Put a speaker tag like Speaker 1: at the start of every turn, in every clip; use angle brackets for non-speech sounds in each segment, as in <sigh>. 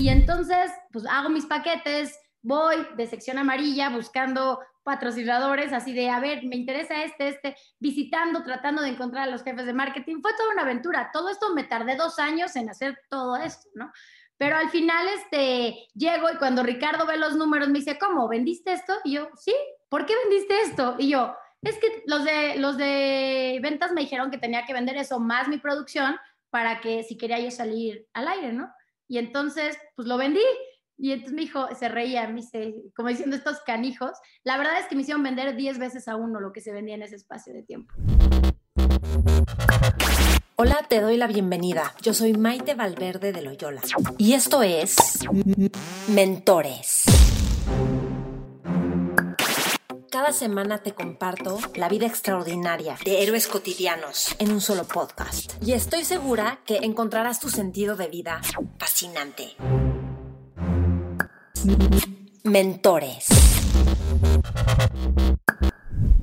Speaker 1: Y entonces, pues hago mis paquetes, voy de sección amarilla buscando patrocinadores, así de, a ver, me interesa este, este, visitando, tratando de encontrar a los jefes de marketing. Fue toda una aventura. Todo esto me tardé dos años en hacer todo esto, ¿no? Pero al final, este, llego y cuando Ricardo ve los números me dice, ¿cómo? ¿Vendiste esto? Y yo, sí, ¿por qué vendiste esto? Y yo, es que los de, los de ventas me dijeron que tenía que vender eso más mi producción para que si quería yo salir al aire, ¿no? Y entonces, pues lo vendí. Y entonces me dijo, se reía, me dice, como diciendo estos canijos. La verdad es que me hicieron vender 10 veces a uno lo que se vendía en ese espacio de tiempo.
Speaker 2: Hola, te doy la bienvenida. Yo soy Maite Valverde de Loyola. Y esto es Mentores. Cada semana te comparto la vida extraordinaria de héroes cotidianos en un solo podcast. Y estoy segura que encontrarás tu sentido de vida fascinante. Mentores.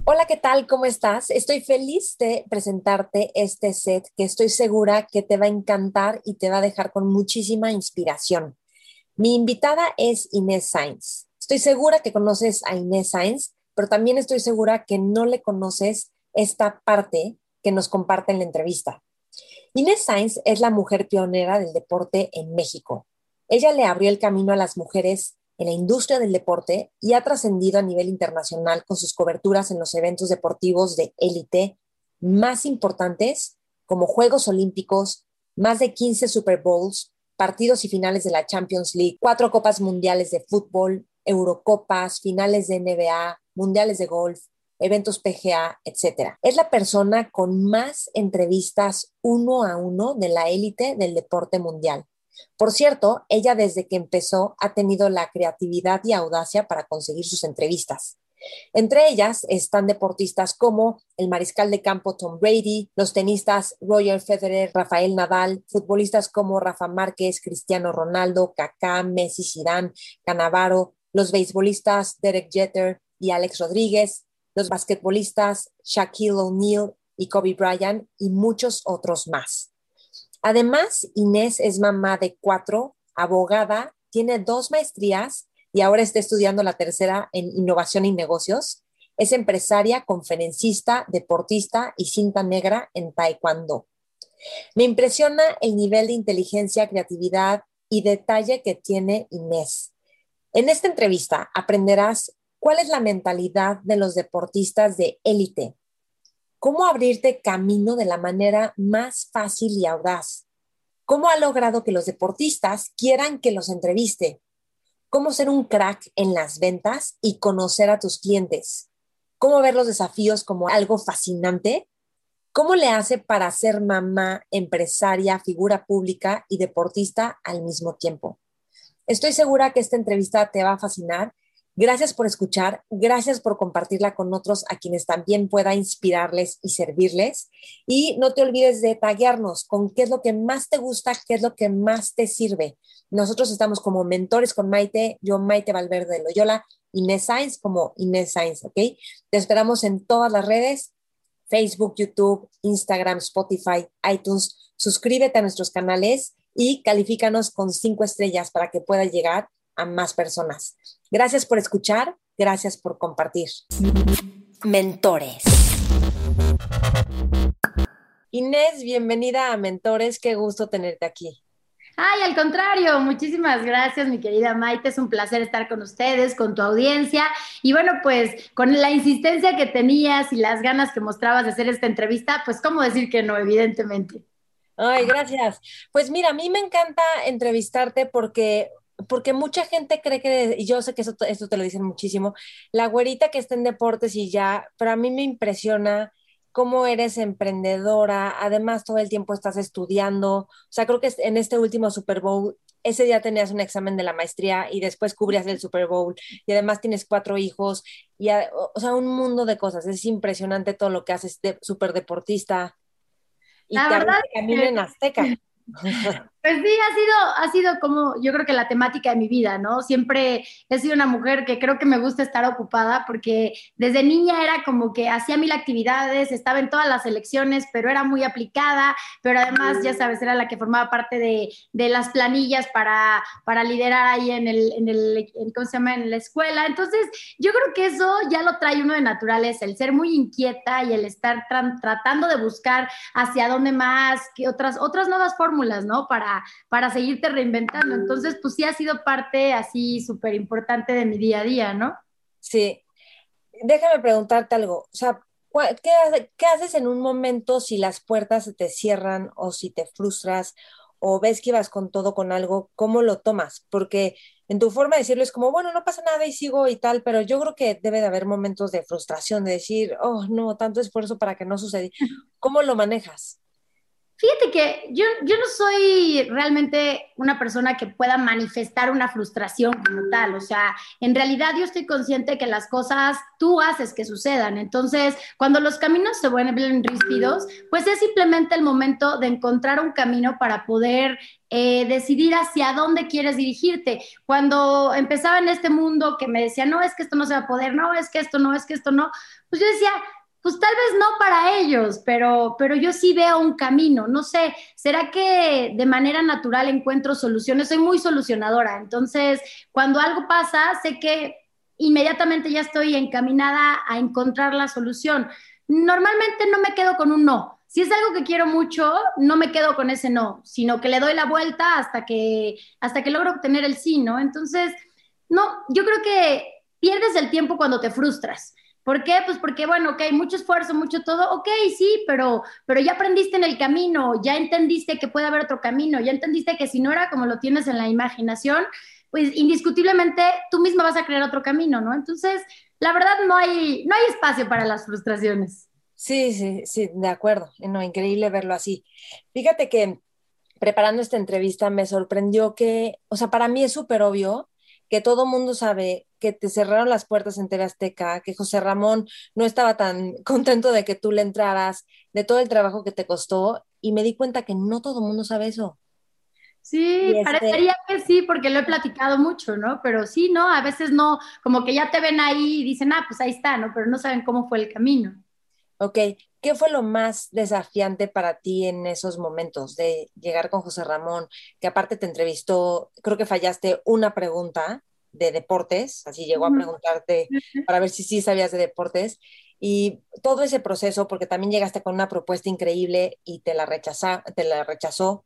Speaker 2: Hola, ¿qué tal? ¿Cómo estás? Estoy feliz de presentarte este set que estoy segura que te va a encantar y te va a dejar con muchísima inspiración. Mi invitada es Inés Sainz. Estoy segura que conoces a Inés Sainz, pero también estoy segura que no le conoces esta parte que nos comparte en la entrevista. Inés Sainz es la mujer pionera del deporte en México. Ella le abrió el camino a las mujeres en la industria del deporte y ha trascendido a nivel internacional con sus coberturas en los eventos deportivos de élite más importantes como Juegos Olímpicos, más de 15 Super Bowls, partidos y finales de la Champions League, cuatro Copas Mundiales de Fútbol, Eurocopas, finales de NBA, Mundiales de Golf, eventos PGA, etc. Es la persona con más entrevistas uno a uno de la élite del deporte mundial. Por cierto, ella desde que empezó ha tenido la creatividad y audacia para conseguir sus entrevistas. Entre ellas están deportistas como el mariscal de campo Tom Brady, los tenistas Roger Federer, Rafael Nadal, futbolistas como Rafa Márquez, Cristiano Ronaldo, Kaká, Messi, Zidane, Canavaro, los beisbolistas Derek Jeter y Alex Rodríguez, los basquetbolistas Shaquille O'Neal y Kobe Bryant y muchos otros más. Además, Inés es mamá de cuatro, abogada, tiene dos maestrías y ahora está estudiando la tercera en innovación y negocios. Es empresaria, conferencista, deportista y cinta negra en taekwondo. Me impresiona el nivel de inteligencia, creatividad y detalle que tiene Inés. En esta entrevista aprenderás cuál es la mentalidad de los deportistas de élite, cómo abrirte camino de la manera más fácil y audaz, cómo ha logrado que los deportistas quieran que los entreviste, cómo ser un crack en las ventas y conocer a tus clientes, cómo ver los desafíos como algo fascinante, cómo le hace para ser mamá, empresaria, figura pública y deportista al mismo tiempo. Estoy segura que esta entrevista te va a fascinar Gracias por escuchar, gracias por compartirla con otros a quienes también pueda inspirarles y servirles. Y no te olvides de taguearnos con qué es lo que más te gusta, qué es lo que más te sirve. Nosotros estamos como mentores con Maite, yo Maite Valverde de Loyola, Inés Sainz como Inés Sainz, ¿ok? Te esperamos en todas las redes, Facebook, YouTube, Instagram, Spotify, iTunes. Suscríbete a nuestros canales y califícanos con cinco estrellas para que pueda llegar a más personas. Gracias por escuchar, gracias por compartir. Mentores. Inés, bienvenida a Mentores, qué gusto tenerte aquí.
Speaker 1: Ay, al contrario, muchísimas gracias, mi querida Maite. Es un placer estar con ustedes, con tu audiencia. Y bueno, pues con la insistencia que tenías y las ganas que mostrabas de hacer esta entrevista, pues cómo decir que no, evidentemente.
Speaker 2: Ay, gracias. Pues mira, a mí me encanta entrevistarte porque porque mucha gente cree que, y yo sé que eso, esto te lo dicen muchísimo, la güerita que está en deportes y ya, pero a mí me impresiona cómo eres emprendedora, además todo el tiempo estás estudiando, o sea, creo que en este último Super Bowl, ese día tenías un examen de la maestría y después cubrías el Super Bowl y además tienes cuatro hijos, y o sea, un mundo de cosas, es impresionante todo lo que haces de súper deportista.
Speaker 1: Y la verdad
Speaker 2: en Azteca. <laughs>
Speaker 1: Pues sí, ha sido, ha sido como yo creo que la temática de mi vida, ¿no? Siempre he sido una mujer que creo que me gusta estar ocupada porque desde niña era como que hacía mil actividades, estaba en todas las elecciones, pero era muy aplicada, pero además, ya sabes, era la que formaba parte de, de las planillas para, para liderar ahí en el, en el, ¿cómo se llama? En la escuela. Entonces, yo creo que eso ya lo trae uno de naturaleza, el ser muy inquieta y el estar tratando de buscar hacia dónde más, que otras, otras nuevas fórmulas, ¿no? Para para, seguirte reinventando. Entonces, pues sí ha sido parte así súper importante de mi día a día, ¿no?
Speaker 2: Sí. Déjame preguntarte algo. O sea, ¿qué, ¿qué haces en un momento si las puertas se te cierran o si te frustras o ves que ibas con todo con algo? ¿Cómo lo tomas? Porque en tu forma de decirlo es como, bueno, no pasa nada y sigo y tal, pero yo creo que debe de haber momentos de frustración, de decir, oh, no, tanto esfuerzo para que no suceda. ¿Cómo lo manejas?
Speaker 1: Fíjate que yo, yo no soy realmente una persona que pueda manifestar una frustración como tal. O sea, en realidad yo estoy consciente que las cosas tú haces que sucedan. Entonces, cuando los caminos se vuelven ríspidos, pues es simplemente el momento de encontrar un camino para poder eh, decidir hacia dónde quieres dirigirte. Cuando empezaba en este mundo que me decía, no, es que esto no se va a poder, no, es que esto no, es que esto no, pues yo decía, pues tal vez no para ellos, pero, pero yo sí veo un camino. No sé, ¿será que de manera natural encuentro soluciones? Soy muy solucionadora, entonces cuando algo pasa, sé que inmediatamente ya estoy encaminada a encontrar la solución. Normalmente no me quedo con un no. Si es algo que quiero mucho, no me quedo con ese no, sino que le doy la vuelta hasta que, hasta que logro obtener el sí, ¿no? Entonces, no, yo creo que pierdes el tiempo cuando te frustras ¿Por qué? Pues porque, bueno, ok, mucho esfuerzo, mucho todo, ok, sí, pero, pero ya aprendiste en el camino, ya entendiste que puede haber otro camino, ya entendiste que si no era como lo tienes en la imaginación, pues indiscutiblemente tú misma vas a crear otro camino, ¿no? Entonces, la verdad no hay, no hay espacio para las frustraciones.
Speaker 2: Sí, sí, sí, de acuerdo. No, increíble verlo así. Fíjate que preparando esta entrevista me sorprendió que, o sea, para mí es súper obvio que todo mundo sabe que te cerraron las puertas en TV Azteca, que José Ramón no estaba tan <laughs> contento de que tú le entraras, de todo el trabajo que te costó, y me di cuenta que no todo mundo sabe eso.
Speaker 1: Sí, este parecería que sí, porque lo he platicado mucho, ¿no? Pero sí, ¿no? A veces no, como que ya te ven ahí y dicen, ah, pues ahí está, ¿no? Pero no saben cómo fue el camino.
Speaker 2: Ok, ¿qué fue lo más desafiante para ti en esos momentos de llegar con José Ramón, que aparte te entrevistó, creo que fallaste una pregunta de deportes, así llegó a preguntarte para ver si sí sabías de deportes, y todo ese proceso, porque también llegaste con una propuesta increíble y te la, rechaza, te la rechazó.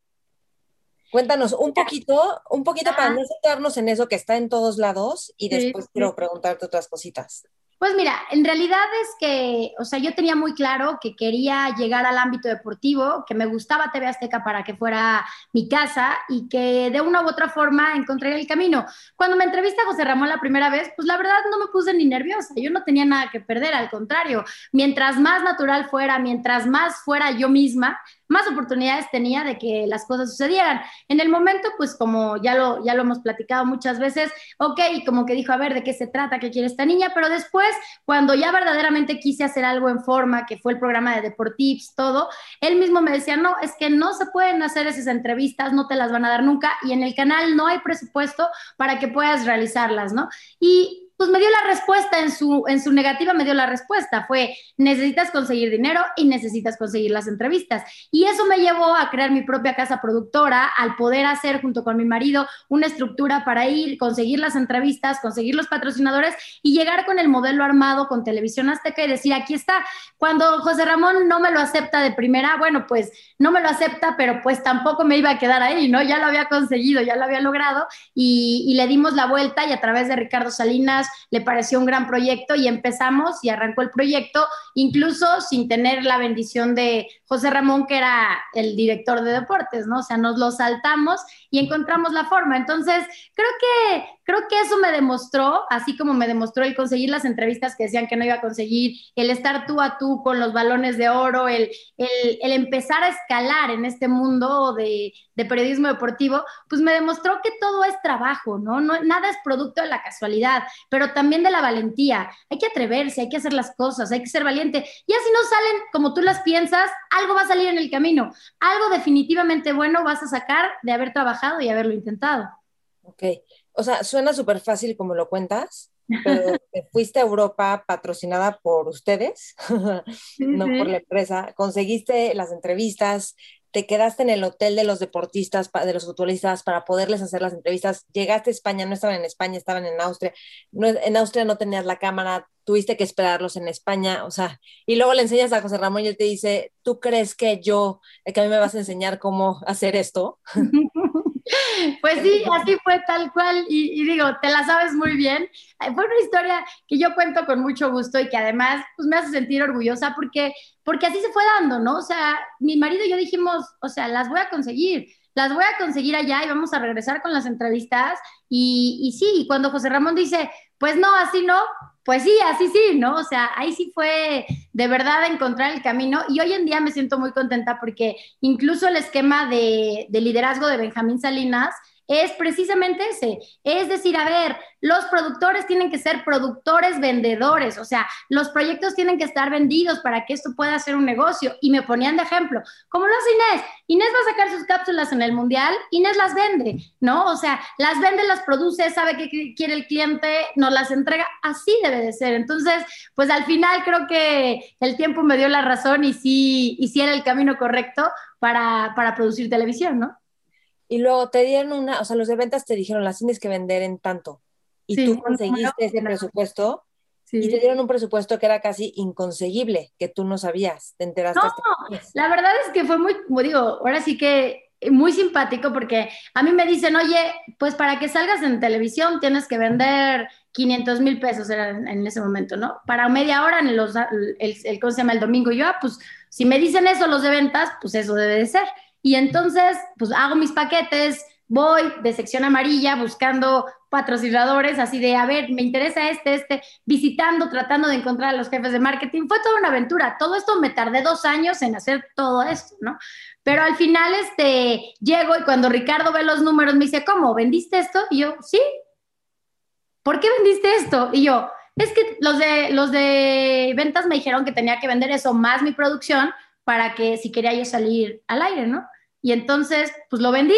Speaker 2: Cuéntanos un poquito, un poquito para no centrarnos en eso que está en todos lados y después quiero preguntarte otras cositas.
Speaker 1: Pues mira, en realidad es que, o sea, yo tenía muy claro que quería llegar al ámbito deportivo, que me gustaba TV Azteca para que fuera mi casa y que de una u otra forma encontré el camino. Cuando me entrevista José Ramón la primera vez, pues la verdad no me puse ni nerviosa, yo no tenía nada que perder, al contrario, mientras más natural fuera, mientras más fuera yo misma, más oportunidades tenía de que las cosas sucedieran. En el momento, pues como ya lo, ya lo hemos platicado muchas veces, ok, como que dijo, a ver, ¿de qué se trata? ¿Qué quiere esta niña? Pero después, cuando ya verdaderamente quise hacer algo en forma, que fue el programa de Deportips, todo, él mismo me decía, no, es que no se pueden hacer esas entrevistas, no te las van a dar nunca y en el canal no hay presupuesto para que puedas realizarlas, ¿no? Y pues me dio la respuesta en su, en su negativa, me dio la respuesta. Fue, necesitas conseguir dinero y necesitas conseguir las entrevistas. Y eso me llevó a crear mi propia casa productora, al poder hacer junto con mi marido una estructura para ir, conseguir las entrevistas, conseguir los patrocinadores y llegar con el modelo armado con Televisión Azteca y decir, aquí está. Cuando José Ramón no me lo acepta de primera, bueno, pues no me lo acepta, pero pues tampoco me iba a quedar ahí, ¿no? Ya lo había conseguido, ya lo había logrado y, y le dimos la vuelta y a través de Ricardo Salinas, le pareció un gran proyecto y empezamos y arrancó el proyecto, incluso sin tener la bendición de José Ramón, que era el director de deportes, ¿no? O sea, nos lo saltamos y encontramos la forma. Entonces, creo que, creo que eso me demostró, así como me demostró el conseguir las entrevistas que decían que no iba a conseguir, el estar tú a tú con los balones de oro, el, el, empezar a escalar en este mundo de, de, periodismo deportivo, pues me demostró que todo es trabajo, ¿no? ¿no? Nada es producto de la casualidad, pero también de la valentía. Hay que atreverse, hay que hacer las cosas, hay que ser valiente. Y así no salen como tú las piensas, algo va a salir en el camino, algo definitivamente bueno vas a sacar de haber trabajado y haberlo intentado.
Speaker 2: Ok, o sea, suena súper fácil como lo cuentas, pero <laughs> te fuiste a Europa patrocinada por ustedes, <laughs> no por la empresa, conseguiste las entrevistas, te quedaste en el hotel de los deportistas, de los futbolistas para poderles hacer las entrevistas, llegaste a España, no estaban en España, estaban en Austria, en Austria no tenías la cámara, tuviste que esperarlos en España, o sea, y luego le enseñas a José Ramón y él te dice, ¿tú crees que yo, que a mí me vas a enseñar cómo hacer esto? <laughs>
Speaker 1: Pues sí, así fue tal cual. Y, digo, te la sabes muy bien. Fue una historia que yo cuento con mucho gusto y que además pues, me hace sentir orgullosa porque, porque así se fue dando, ¿no? O sea, mi marido y yo dijimos, o sea, las voy a conseguir. Las voy a conseguir allá y vamos a regresar con las entrevistas. Y, y sí, cuando José Ramón dice, pues no, así no, pues sí, así sí, ¿no? O sea, ahí sí fue de verdad encontrar el camino y hoy en día me siento muy contenta porque incluso el esquema de, de liderazgo de Benjamín Salinas es precisamente ese. Es decir, a ver, los productores tienen que ser productores vendedores, o sea, los proyectos tienen que estar vendidos para que esto pueda ser un negocio. Y me ponían de ejemplo, como lo hace Inés. Inés va a sacar sus cápsulas en el mundial, Inés las vende, ¿no? O sea, las vende, las produce, sabe qué quiere el cliente, nos las entrega, así debe de ser. Entonces, pues al final creo que el tiempo me dio la razón y sí, y sí era el camino correcto para, para producir televisión, ¿no?
Speaker 2: Y luego te dieron una, o sea, los de ventas te dijeron, las tienes que vender en tanto. Y tú conseguiste ese presupuesto y te dieron un presupuesto que era casi inconseguible, que tú no sabías, te enteraste.
Speaker 1: No, la verdad es que fue muy, como digo, ahora sí que muy simpático porque a mí me dicen, oye, pues para que salgas en televisión tienes que vender 500 mil pesos en, ese momento, ¿no? Para media hora en los, el, el, ¿cómo se llama? El domingo. yo, ah, pues si me dicen eso los de ventas, pues eso debe de ser. Y entonces, pues hago mis paquetes, voy de sección amarilla buscando patrocinadores, así de, a ver, me interesa este, este, visitando, tratando de encontrar a los jefes de marketing. Fue toda una aventura. Todo esto me tardé dos años en hacer todo esto, ¿no? Pero al final, este, llego y cuando Ricardo ve los números me dice, ¿cómo? ¿Vendiste esto? Y yo, sí. ¿Por qué vendiste esto? Y yo, es que los de, los de ventas me dijeron que tenía que vender eso más mi producción para que si quería yo salir al aire, ¿no? Y entonces, pues lo vendí.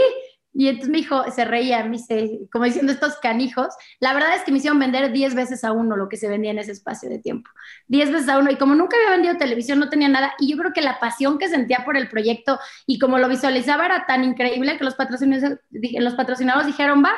Speaker 1: Y entonces me dijo, se reía, me dice, como diciendo estos canijos. La verdad es que me hicieron vender 10 veces a uno lo que se vendía en ese espacio de tiempo. 10 veces a uno. Y como nunca había vendido televisión, no tenía nada. Y yo creo que la pasión que sentía por el proyecto y como lo visualizaba era tan increíble que los patrocinadores, los patrocinadores dijeron, va,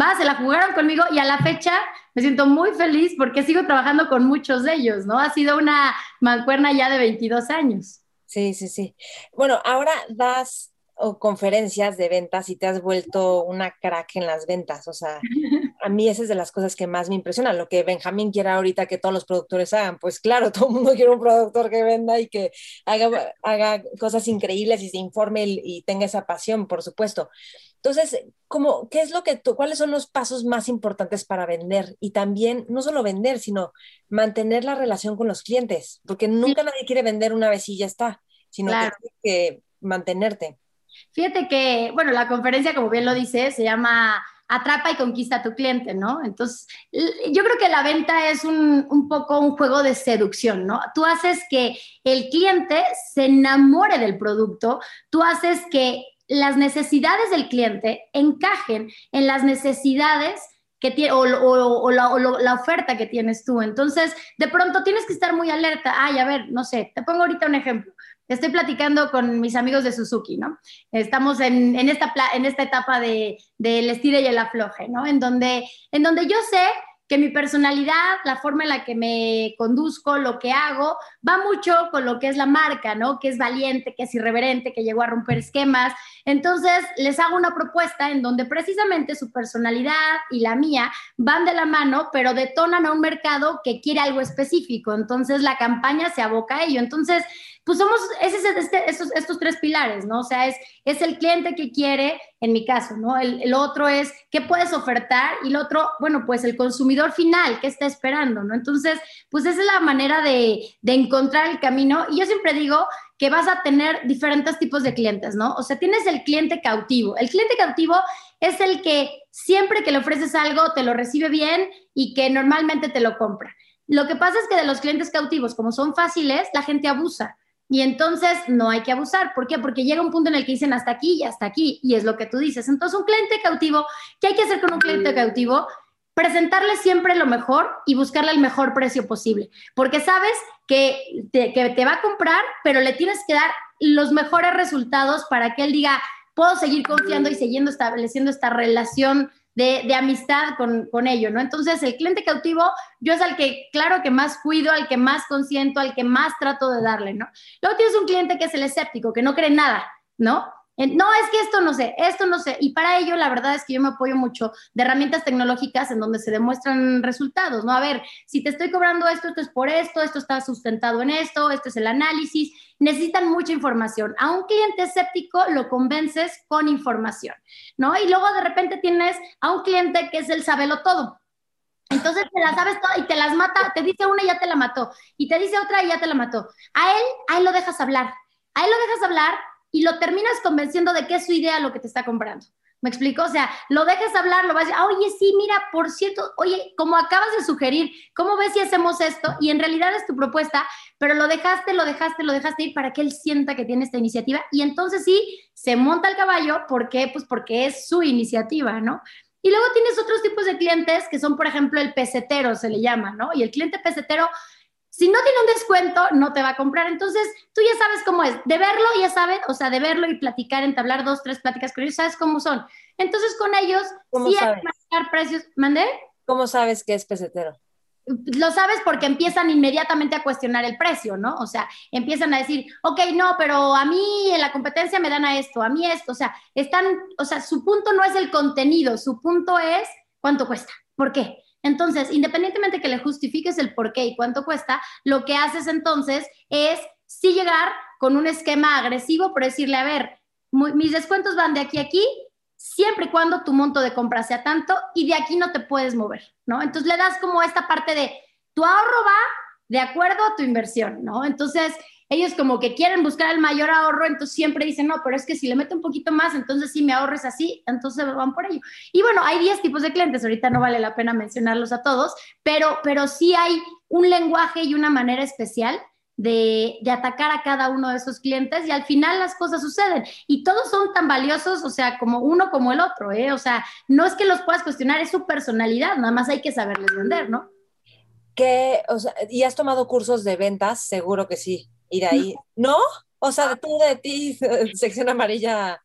Speaker 1: va, se la jugaron conmigo. Y a la fecha me siento muy feliz porque sigo trabajando con muchos de ellos, ¿no? Ha sido una mancuerna ya de 22 años.
Speaker 2: Sí, sí, sí. Bueno, ahora das o conferencias de ventas y te has vuelto una crack en las ventas. O sea, <laughs> a mí esa es de las cosas que más me impresiona. Lo que Benjamín quiere ahorita que todos los productores hagan, pues claro, <laughs> todo el mundo quiere un productor que venda y que haga, haga cosas increíbles y se informe y, tenga esa pasión, por supuesto. Entonces, ¿cómo, ¿qué es lo que tú, cuáles son los pasos más importantes para vender? Y también, no solo vender, sino mantener la relación con los clientes, porque nunca nadie quiere vender una vez y ya está, sino que que mantenerte.
Speaker 1: Fíjate que, bueno, la conferencia, como bien lo dice, se llama Atrapa y conquista a tu cliente, ¿no? Entonces, yo creo que la venta es un, un, poco un juego de seducción, ¿no? Tú haces que el cliente se enamore del producto, tú haces que las necesidades del cliente encajen en las necesidades que tiene, o, la, o, la, oferta que tienes tú. Entonces, de pronto tienes que estar muy alerta. Ay, a ver, no sé, te pongo ahorita un ejemplo estoy platicando con mis amigos de Suzuki, ¿no? Estamos en, esta, etapa del de, de estire y el afloje, ¿no? En donde yo sé que mi personalidad, la forma en la que me conduzco, lo que hago, va mucho con lo que es la marca, ¿no? Que es valiente, que es irreverente, que llegó a romper esquemas. Entonces, les hago una propuesta en donde precisamente su personalidad y la mía van de la mano, pero detonan a un mercado que quiere algo específico. Entonces, la campaña se aboca a ello. Entonces, pues somos este, estos, tres pilares, ¿no? O sea, es, es el cliente que quiere, en mi caso, ¿no? El, el, otro es qué puedes ofertar y el otro, bueno, pues el consumidor final, qué está esperando, ¿no? Entonces, pues esa es la manera de, de encontrar el camino. Y yo siempre digo que vas a tener diferentes tipos de clientes, ¿no? O sea, tienes el cliente cautivo. El cliente cautivo es el que siempre que le ofreces algo te lo recibe bien y que normalmente te lo compra. Lo que pasa es que de los clientes cautivos, como son fáciles, la gente abusa. Y entonces no hay que abusar. ¿Por qué? Porque llega un punto en el que dicen hasta aquí y hasta aquí, y es lo que tú dices. Entonces, un cliente cautivo, ¿qué hay que hacer con un cliente cautivo? Presentarle siempre lo mejor y buscarle el mejor precio posible, porque sabes que te, que te va a comprar, pero le tienes que dar los mejores resultados para que él diga, puedo seguir confiando y siguiendo estableciendo esta relación de, amistad con, con, ello, ¿no? Entonces, el cliente cautivo, yo es al que, claro, que más cuido, al que más consiento, al que más trato de darle, ¿no? Luego tienes un cliente que es el escéptico, que no cree nada, ¿no? No, es que esto no sé, esto no sé. Y para ello, la verdad es que yo me apoyo mucho de herramientas tecnológicas en donde se demuestran resultados, ¿no? A ver, si te estoy cobrando esto, esto es por esto, esto está sustentado en esto, esto es el análisis. Necesitan mucha información. A un cliente escéptico lo convences con información, ¿no? Y luego de repente tienes a un cliente que es el sabelo todo. Entonces te la sabes toda y te las mata, te dice una y ya te la mató, y te dice otra y ya te la mató. A él, a lo dejas hablar. A él lo dejas hablar y lo terminas convenciendo de que es su idea lo que te está comprando. ¿Me explico? O sea, lo dejas hablar, lo vas a decir, oye, sí, mira, por cierto, oye, como acabas de sugerir, ¿cómo ves si hacemos esto? Y en realidad es tu propuesta, pero lo dejaste, lo dejaste, lo dejaste ir para que él sienta que tiene esta iniciativa y entonces sí, se monta el caballo, ¿por qué? Pues porque es su iniciativa, ¿no? Y luego tienes otros tipos de clientes que son, por ejemplo, el pesetero, se le llama, ¿no? Y el cliente pesetero si no tiene un descuento, no te va a comprar. Entonces, tú ya sabes cómo es. De verlo, ya sabes, o sea, de verlo y platicar, entablar dos, tres pláticas con ellos, sabes cómo son. Entonces, con ellos, sí hay que manejar precios. ¿Mandé?
Speaker 2: ¿Cómo sabes que es pesetero?
Speaker 1: Lo sabes porque empiezan inmediatamente a cuestionar el precio, ¿no? O sea, empiezan a decir, ok, no, pero a mí en la competencia me dan a esto, a mí esto. O sea, están, o sea, su punto no es el contenido, su punto es cuánto cuesta. ¿Por qué? Entonces, independientemente que le justifiques el por qué y cuánto cuesta, lo que haces entonces es sí llegar con un esquema agresivo por decirle, a ver, mis descuentos van de aquí a aquí, siempre y cuando tu monto de compra sea tanto y de aquí no te puedes mover, ¿no? Entonces le das como esta parte de tu ahorro va de acuerdo a tu inversión, ¿no? Entonces, ellos como que quieren buscar el mayor ahorro, entonces siempre dicen, no, pero es que si le meto un poquito más, entonces sí me ahorres así, entonces van por ello. Y bueno, hay 10 tipos de clientes, ahorita no vale la pena mencionarlos a todos, pero, pero sí hay un lenguaje y una manera especial de, de, atacar a cada uno de esos clientes y al final las cosas suceden y todos son tan valiosos, o sea, como uno como el otro, ¿eh? O sea, no es que los puedas cuestionar, es su personalidad, nada más hay que saberles vender, ¿no?
Speaker 2: Que, o sea, ¿y has tomado cursos de ventas? Seguro que sí ir ahí. ¿No? O sea, tú de ti, <laughs> sección amarilla.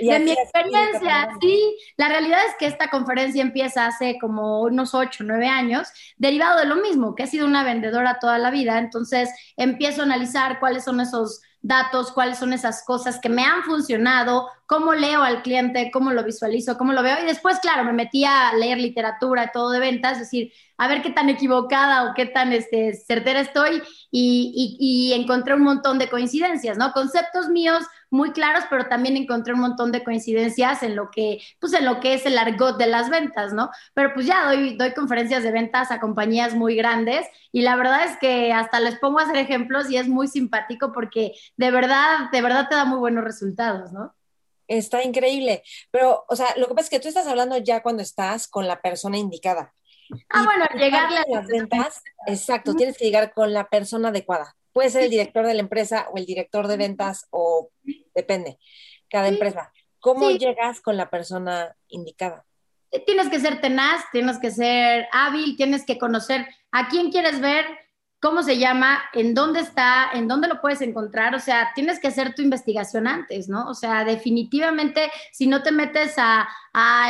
Speaker 1: de mi experiencia, sí. La realidad es que esta conferencia empieza hace como unos ocho, nueve años, derivado de lo mismo, que he sido una vendedora toda la vida. Entonces empiezo a analizar cuáles son esos datos, cuáles son esas cosas que me han funcionado, cómo leo al cliente, cómo lo visualizo, cómo lo veo. Y después, claro, me metí a leer literatura, todo de ventas, es decir, a ver qué tan equivocada o qué tan este, certera estoy y, encontré un montón de coincidencias, ¿no? Conceptos míos muy claros, pero también encontré un montón de coincidencias en lo que, pues en lo que es el argot de las ventas, ¿no? Pero pues ya doy, doy conferencias de ventas a compañías muy grandes y la verdad es que hasta les pongo a hacer ejemplos y es muy simpático porque de verdad, de verdad te da muy buenos resultados, ¿no?
Speaker 2: Está increíble, pero, o sea, lo que pasa es que tú estás hablando ya cuando estás con la persona indicada.
Speaker 1: Ah, bueno, llegarle a
Speaker 2: las ventas, exacto, tienes que llegar con la persona adecuada. Puede ser el director de la empresa o el director de ventas o depende, cada empresa. ¿Cómo llegas con la persona indicada?
Speaker 1: Tienes que ser tenaz, tienes que ser hábil, tienes que conocer a quién quieres ver, cómo se llama, en dónde está, en dónde lo puedes encontrar, o sea, tienes que hacer tu investigación antes, ¿no? O sea, definitivamente, si no te metes a,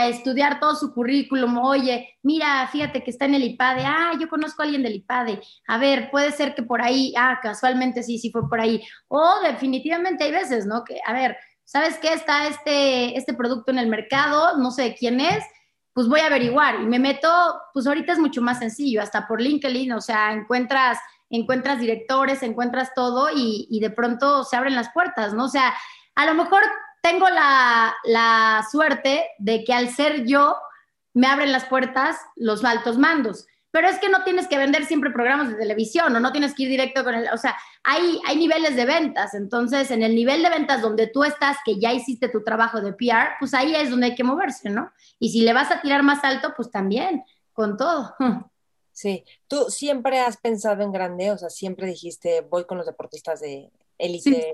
Speaker 1: estudiar todo su currículum, oye, mira, fíjate que está en el IPADE, ah, yo conozco a alguien del IPADE, a ver, puede ser que por ahí, ah, casualmente sí, sí fue por ahí, o definitivamente hay veces, ¿no? Que, a ver, ¿sabes qué? Está este, este producto en el mercado, no sé quién es, pues voy a averiguar y me meto, pues ahorita es mucho más sencillo, hasta por LinkedIn, o sea, encuentras, encuentras directores, encuentras todo y, de pronto se abren las puertas, ¿no? O sea, a lo mejor tengo la, la suerte de que al ser yo me abren las puertas los altos mandos, pero es que no tienes que vender siempre programas de televisión o no tienes que ir directo con el, o sea, hay, hay niveles de ventas, entonces en el nivel de ventas donde tú estás, que ya hiciste tu trabajo de PR, pues ahí es donde hay que moverse, ¿no? Y si le vas a tirar más alto, pues también, con todo. <laughs>
Speaker 2: Sí, tú siempre has pensado en grande, o sea, siempre dijiste, voy con los deportistas de élite.
Speaker 1: Sí.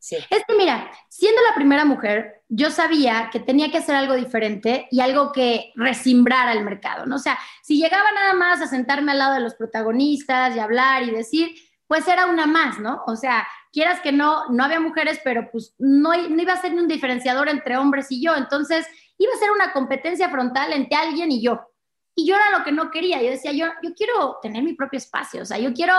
Speaker 1: Es que mira, siendo la primera mujer, yo sabía que tenía que hacer algo diferente y algo que resimbrara el mercado, ¿no? O sea, si llegaba nada más a sentarme al lado de los protagonistas y hablar y decir, pues era una más, ¿no? O sea, quieras que no, no había mujeres, pero pues no, no iba a ser un diferenciador entre hombres y yo, entonces iba a ser una competencia frontal entre alguien y yo. Y yo era lo que no quería. Yo decía, yo, yo quiero tener mi propio espacio, o sea, yo quiero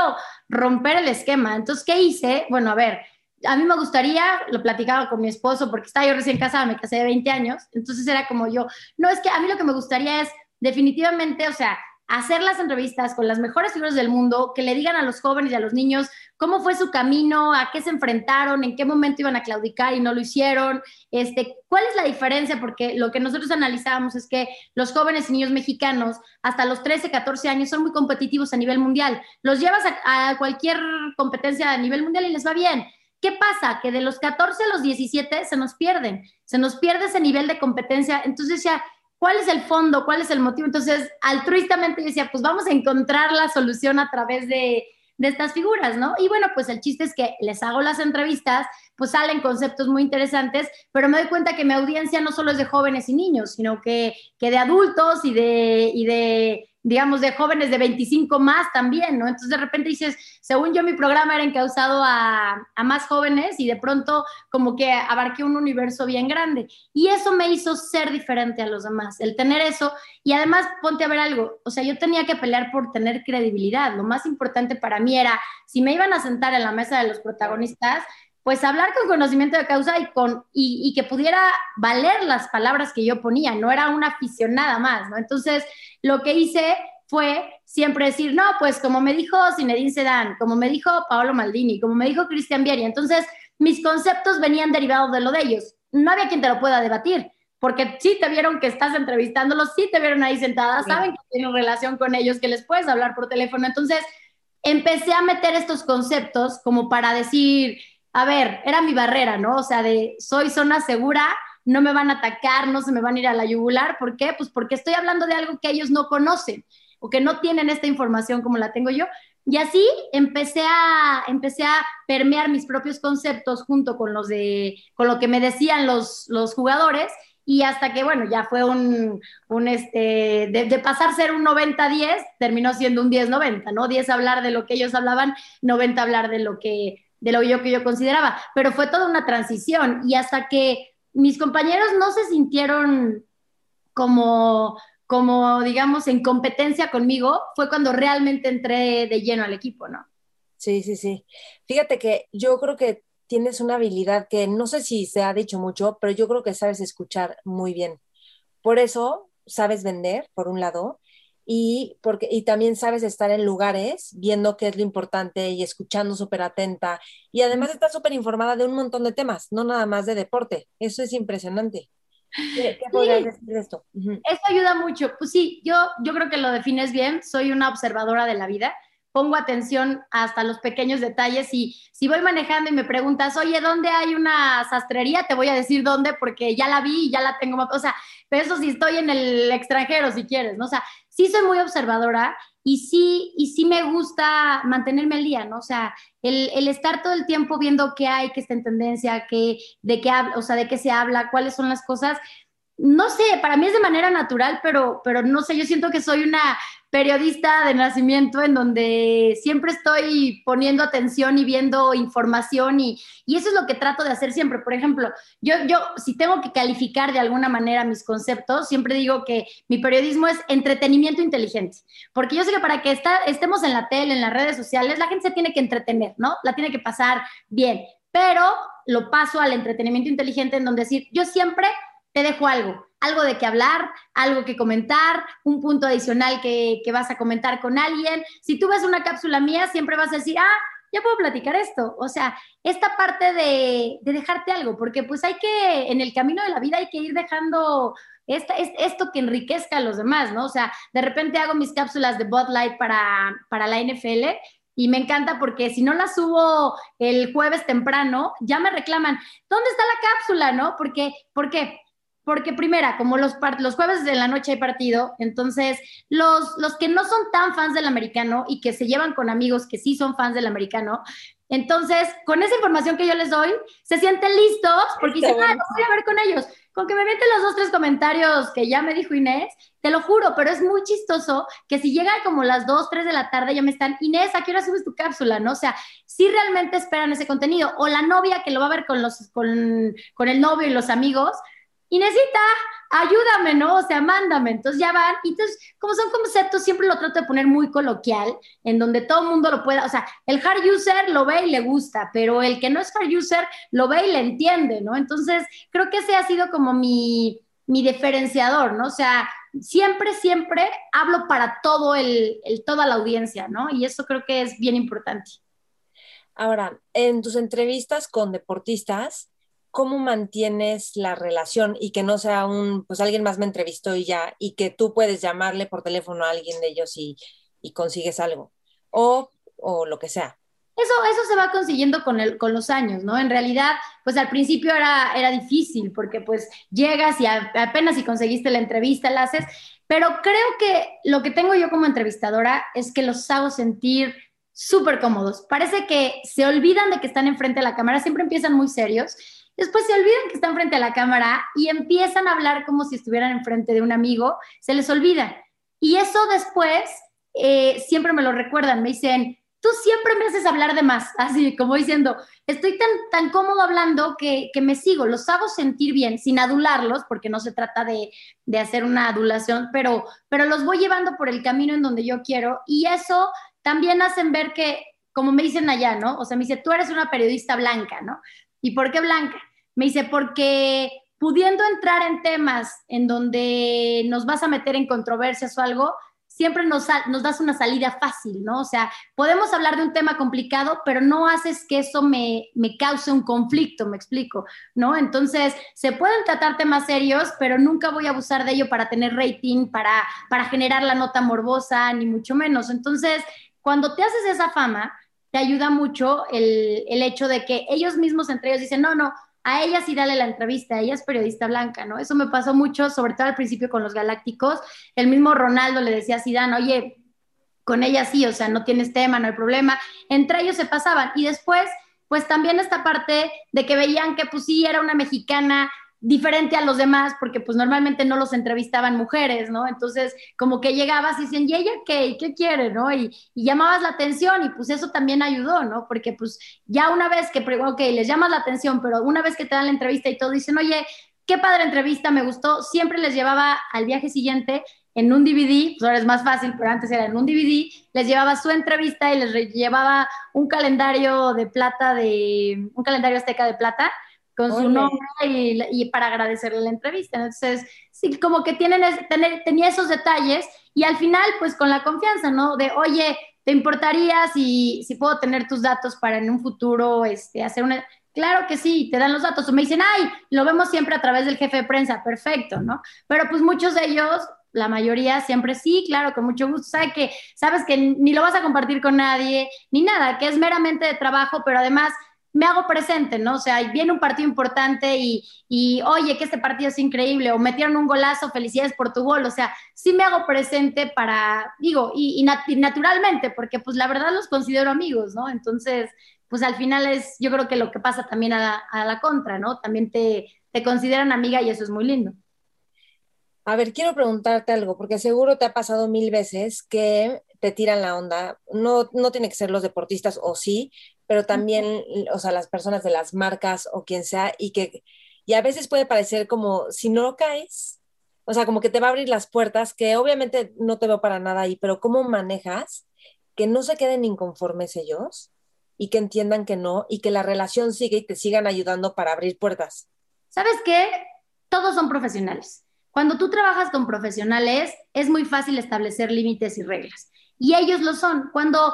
Speaker 1: romper el esquema. Entonces, ¿qué hice? Bueno, a ver, a mí me gustaría, lo platicaba con mi esposo, porque estaba yo recién casada, me casé de 20 años, entonces era como yo, no, es que a mí lo que me gustaría es definitivamente, o sea, hacer las entrevistas con las mejores figuras del mundo, que le digan a los jóvenes y a los niños cómo fue su camino, a qué se enfrentaron, en qué momento iban a claudicar y no lo hicieron, este, cuál es la diferencia, porque lo que nosotros analizábamos es que los jóvenes y niños mexicanos hasta los 13, 14 años son muy competitivos a nivel mundial. Los llevas a, a cualquier competencia a nivel mundial y les va bien. ¿Qué pasa? Que de los 14 a los 17 se nos pierden, se nos pierde ese nivel de competencia. Entonces ya ¿cuál es el fondo? ¿Cuál es el motivo? Entonces, altruistamente yo decía, pues vamos a encontrar la solución a través de, estas figuras, ¿no? Y bueno, pues el chiste es que les hago las entrevistas, pues salen conceptos muy interesantes, pero me doy cuenta que mi audiencia no solo es de jóvenes y niños, sino que, de adultos y de digamos, de jóvenes de 25 más también, ¿no? Entonces de repente dices, según yo mi programa era encausado a, a, más jóvenes y de pronto como que abarqué un universo bien grande. Y eso me hizo ser diferente a los demás, el tener eso. Y además, ponte a ver algo, o sea, yo tenía que pelear por tener credibilidad. Lo más importante para mí era, si me iban a sentar en la mesa de los protagonistas, pues hablar con conocimiento de causa y, con, y, y, que pudiera valer las palabras que yo ponía, no era una aficionada más, ¿no? Entonces, lo que hice fue siempre decir, no, pues como me dijo Zinedine Sedan, como me dijo Paolo Maldini, como me dijo Cristian Vieri, entonces mis conceptos venían derivados de lo de ellos. No había quien te lo pueda debatir, porque sí te vieron que estás entrevistándolos, sí te vieron ahí sentada, saben que tienen relación con ellos, que les puedes hablar por teléfono. Entonces, empecé a meter estos conceptos como para decir, a ver, era mi barrera, ¿no? O sea, de soy zona segura, no me van a atacar, no se me van a ir a la yugular. ¿Por qué? Pues porque estoy hablando de algo que ellos no conocen o que no tienen esta información como la tengo yo. Y así empecé a, empecé a permear mis propios conceptos junto con los de, con lo que me decían los, los jugadores y hasta que, bueno, ya fue un, un este, de, de, pasar ser un 90-10, terminó siendo un 10-90, ¿no? 10 hablar de lo que ellos hablaban, 90 hablar de lo que, de lo yo que yo consideraba, pero fue toda una transición y hasta que mis compañeros no se sintieron como, como, digamos, en competencia conmigo, fue cuando realmente entré de lleno al equipo, ¿no?
Speaker 2: Sí, sí, sí. Fíjate que yo creo que tienes una habilidad que no sé si se ha dicho mucho, pero yo creo que sabes escuchar muy bien. Por eso sabes vender, por un lado, y, porque, y también sabes estar en lugares viendo qué es lo importante y escuchando súper atenta. Y además estás súper informada de un montón de temas, no nada más de deporte. Eso es impresionante.
Speaker 1: ¿Qué, qué podrías decir de esto? Uh -huh. Eso ayuda mucho. Pues sí, yo, yo creo que lo defines bien. Soy una observadora de la vida pongo atención hasta los pequeños detalles y si voy manejando y me preguntas, oye, ¿dónde hay una sastrería? Te voy a decir dónde porque ya la vi y ya la tengo, o sea, pero eso sí estoy en el extranjero si quieres, ¿no? O sea, sí soy muy observadora y sí, y sí me gusta mantenerme al día, ¿no? O sea, el, el estar todo el tiempo viendo qué hay, qué está en tendencia, qué, de qué habla, o sea, de qué se habla, cuáles son las cosas, no sé, para mí es de manera natural, pero, pero no sé, yo siento que soy una periodista de nacimiento en donde siempre estoy poniendo atención y viendo información y, y, eso es lo que trato de hacer siempre. Por ejemplo, yo, yo si tengo que calificar de alguna manera mis conceptos, siempre digo que mi periodismo es entretenimiento inteligente, porque yo sé que para que está, estemos en la tele, en las redes sociales, la gente se tiene que entretener, ¿no? La tiene que pasar bien, pero lo paso al entretenimiento inteligente en donde decir, yo siempre te dejo algo, algo de qué hablar, algo que comentar, un punto adicional que, que, vas a comentar con alguien. Si tú ves una cápsula mía, siempre vas a decir, ah, ya puedo platicar esto. O sea, esta parte de, de dejarte algo, porque pues hay que, en el camino de la vida hay que ir dejando esta, es, esto que enriquezca a los demás, ¿no? O sea, de repente hago mis cápsulas de Bud Light para, para la NFL y me encanta porque si no la subo el jueves temprano, ya me reclaman, ¿dónde está la cápsula, no? Porque, ¿por qué? Porque primera, como los, los jueves de la noche hay partido, entonces los, los que no son tan fans del americano y que se llevan con amigos que sí son fans del americano, Entonces, con esa información que yo les doy, se sienten listos porque dicen, ah, voy a ver con ellos. Con que me meten los dos, tres comentarios que ya me dijo Inés, te lo juro, pero es muy chistoso que si llega como las dos, tres de la tarde ya me están, Inés, ¿a qué hora subes tu cápsula? ¿No? O sea, si realmente esperan ese contenido. O la novia que lo va a ver con, los, con, con el novio y los amigos, Inésita, ayúdame, ¿no? O sea, mándame. Entonces ya van. Y entonces, como son conceptos, siempre lo trato de poner muy coloquial, en donde todo el mundo lo pueda. O sea, el hard user lo ve y le gusta, pero el que no es hard user lo ve y le entiende, ¿no? Entonces, creo que ese ha sido como mi, mi diferenciador, ¿no? O sea, siempre, siempre hablo para todo el, toda la audiencia, ¿no? Y eso creo que es bien importante.
Speaker 2: Ahora, en tus entrevistas con deportistas, ¿cómo mantienes la relación y que no sea un, pues alguien más me entrevistó y ya, y que tú puedes llamarle por teléfono a alguien de ellos y, y consigues algo? O, o lo que sea.
Speaker 1: Eso, eso se va consiguiendo con, el, con los años, ¿no? En realidad, pues al principio era, era difícil porque pues llegas y apenas si conseguiste la entrevista la haces, pero creo que lo que tengo yo como entrevistadora es que los hago sentir súper cómodos. Parece que se olvidan de que están enfrente de la cámara, siempre empiezan muy serios Después se olvidan que están frente a la cámara y empiezan a hablar como si estuvieran enfrente de un amigo, se les olvida. Y eso después eh, siempre me lo recuerdan, me dicen, tú siempre me haces hablar de más, <laughs> así como diciendo, estoy tan, tan cómodo hablando que, que, me sigo, los hago sentir bien, sin adularlos, porque no se trata de, de, hacer una adulación, pero, pero los voy llevando por el camino en donde yo quiero y eso también hacen ver que, como me dicen allá, ¿no? O sea, me dice, tú eres una periodista blanca, ¿no? ¿Y por qué blanca? Me dice, porque pudiendo entrar en temas en donde nos vas a meter en controversias o algo, siempre nos, nos, das una salida fácil, ¿no? O sea, podemos hablar de un tema complicado, pero no haces que eso me, me, cause un conflicto, me explico, ¿no? Entonces, se pueden tratar temas serios, pero nunca voy a abusar de ello para tener rating, para, para generar la nota morbosa, ni mucho menos. Entonces, cuando te haces esa fama, te ayuda mucho el, el hecho de que ellos mismos entre ellos dicen, no, no, a ella sí dale la entrevista, ella es periodista blanca, ¿no? Eso me pasó mucho, sobre todo al principio con los Galácticos. El mismo Ronaldo le decía a Zidane, oye, con ella sí, o sea, no tienes tema, no hay problema. Entre ellos se pasaban. Y después, pues también esta parte de que veían que pues sí, era una mexicana diferente a los demás, porque pues normalmente no los entrevistaban mujeres, ¿no? Entonces, como que llegabas y decían, ¿y ella qué? qué quiere, no? Y, llamabas la atención y pues eso también ayudó, ¿no? Porque pues ya una vez que, ok, les llamas la atención, pero una vez que te dan la entrevista y todo, dicen, oye, qué padre entrevista, me gustó, siempre les llevaba al viaje siguiente en un DVD, pues ahora es más fácil, pero antes era en un DVD, les llevaba su entrevista y les llevaba un calendario de plata, de un calendario azteca de plata, con su nombre y, para agradecerle la entrevista. Entonces, sí, como que tienen tener, tenía esos detalles y al final, pues con la confianza, ¿no? De, oye, ¿te importaría si, si puedo tener tus datos para en un futuro este, hacer una... Claro que sí, te dan los datos. O me dicen, ay, lo vemos siempre a través del jefe de prensa, perfecto, ¿no? Pero pues muchos de ellos, la mayoría siempre sí, claro, con mucho gusto. Sabe que, sabes que ni lo vas a compartir con nadie, ni nada, que es meramente de trabajo, pero además me hago presente, ¿no? O sea, viene un partido importante y, y, oye, que este partido es increíble, o metieron un golazo, felicidades por tu gol, o sea, sí me hago presente para, digo, y, naturalmente, porque pues la verdad los considero amigos, ¿no? Entonces, pues al final es, yo creo que lo que pasa también a la, a la contra, ¿no? También te, te consideran amiga y eso es muy lindo.
Speaker 2: A ver, quiero preguntarte algo, porque seguro te ha pasado mil veces que te tiran la onda. No, no tiene que ser los deportistas o sí, pero también, o sea, las personas de las marcas o quien sea, y que, y a veces puede parecer como, si no caes, o sea, como que te va a abrir las puertas, que obviamente no te veo para nada ahí, pero ¿cómo manejas que no se queden inconformes ellos y que entiendan que no y que la relación siga y te sigan ayudando para abrir puertas?
Speaker 1: ¿Sabes qué? Todos son profesionales. Cuando tú trabajas con profesionales, es muy fácil establecer límites y reglas. Y ellos lo son. Cuando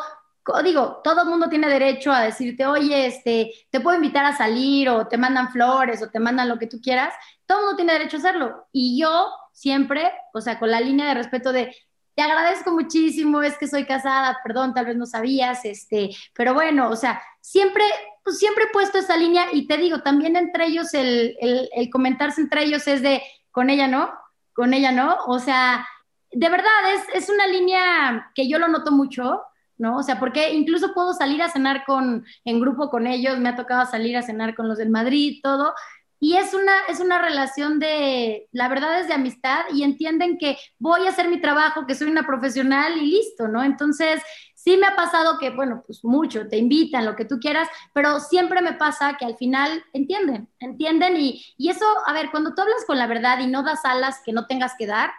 Speaker 1: digo, todo el mundo tiene derecho a decirte, oye, este, te puedo invitar a salir o te mandan flores o te mandan lo que tú quieras. Todo el mundo tiene derecho a hacerlo. Y yo siempre, o sea, con la línea de respeto de, te agradezco muchísimo, es que soy casada, perdón, tal vez no sabías, este, pero bueno, o sea, siempre, pues siempre he puesto esa línea y te digo, también entre ellos, el, el, el comentarse entre ellos es de, con ella no, con ella no, o sea, de verdad, es, es una línea que yo lo noto mucho, ¿no? O sea, porque incluso puedo salir a cenar con, en grupo con ellos, me ha tocado salir a cenar con los del Madrid, todo, y es una, es una relación de, la verdad es de amistad y entienden que voy a hacer mi trabajo, que soy una profesional y listo, ¿no? Entonces, sí me ha pasado que, bueno, pues mucho, te invitan, lo que tú quieras, pero siempre me pasa que al final entienden, entienden y, y eso, a ver, cuando tú hablas con la verdad y no das alas que no tengas que dar,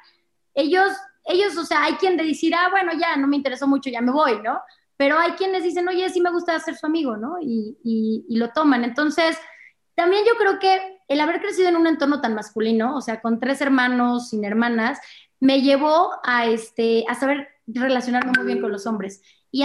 Speaker 1: ellos, ellos, o sea, hay quien decir, ah, bueno, ya, no me interesó mucho, ya me voy, ¿no? Pero hay quienes dicen, oye, sí me gusta ser su amigo, ¿no? Y, y, lo toman. Entonces, también yo creo que el haber crecido en un entorno tan masculino, o sea, con tres hermanos sin hermanas, me llevó a, este, a saber relacionarme muy bien con los hombres. Y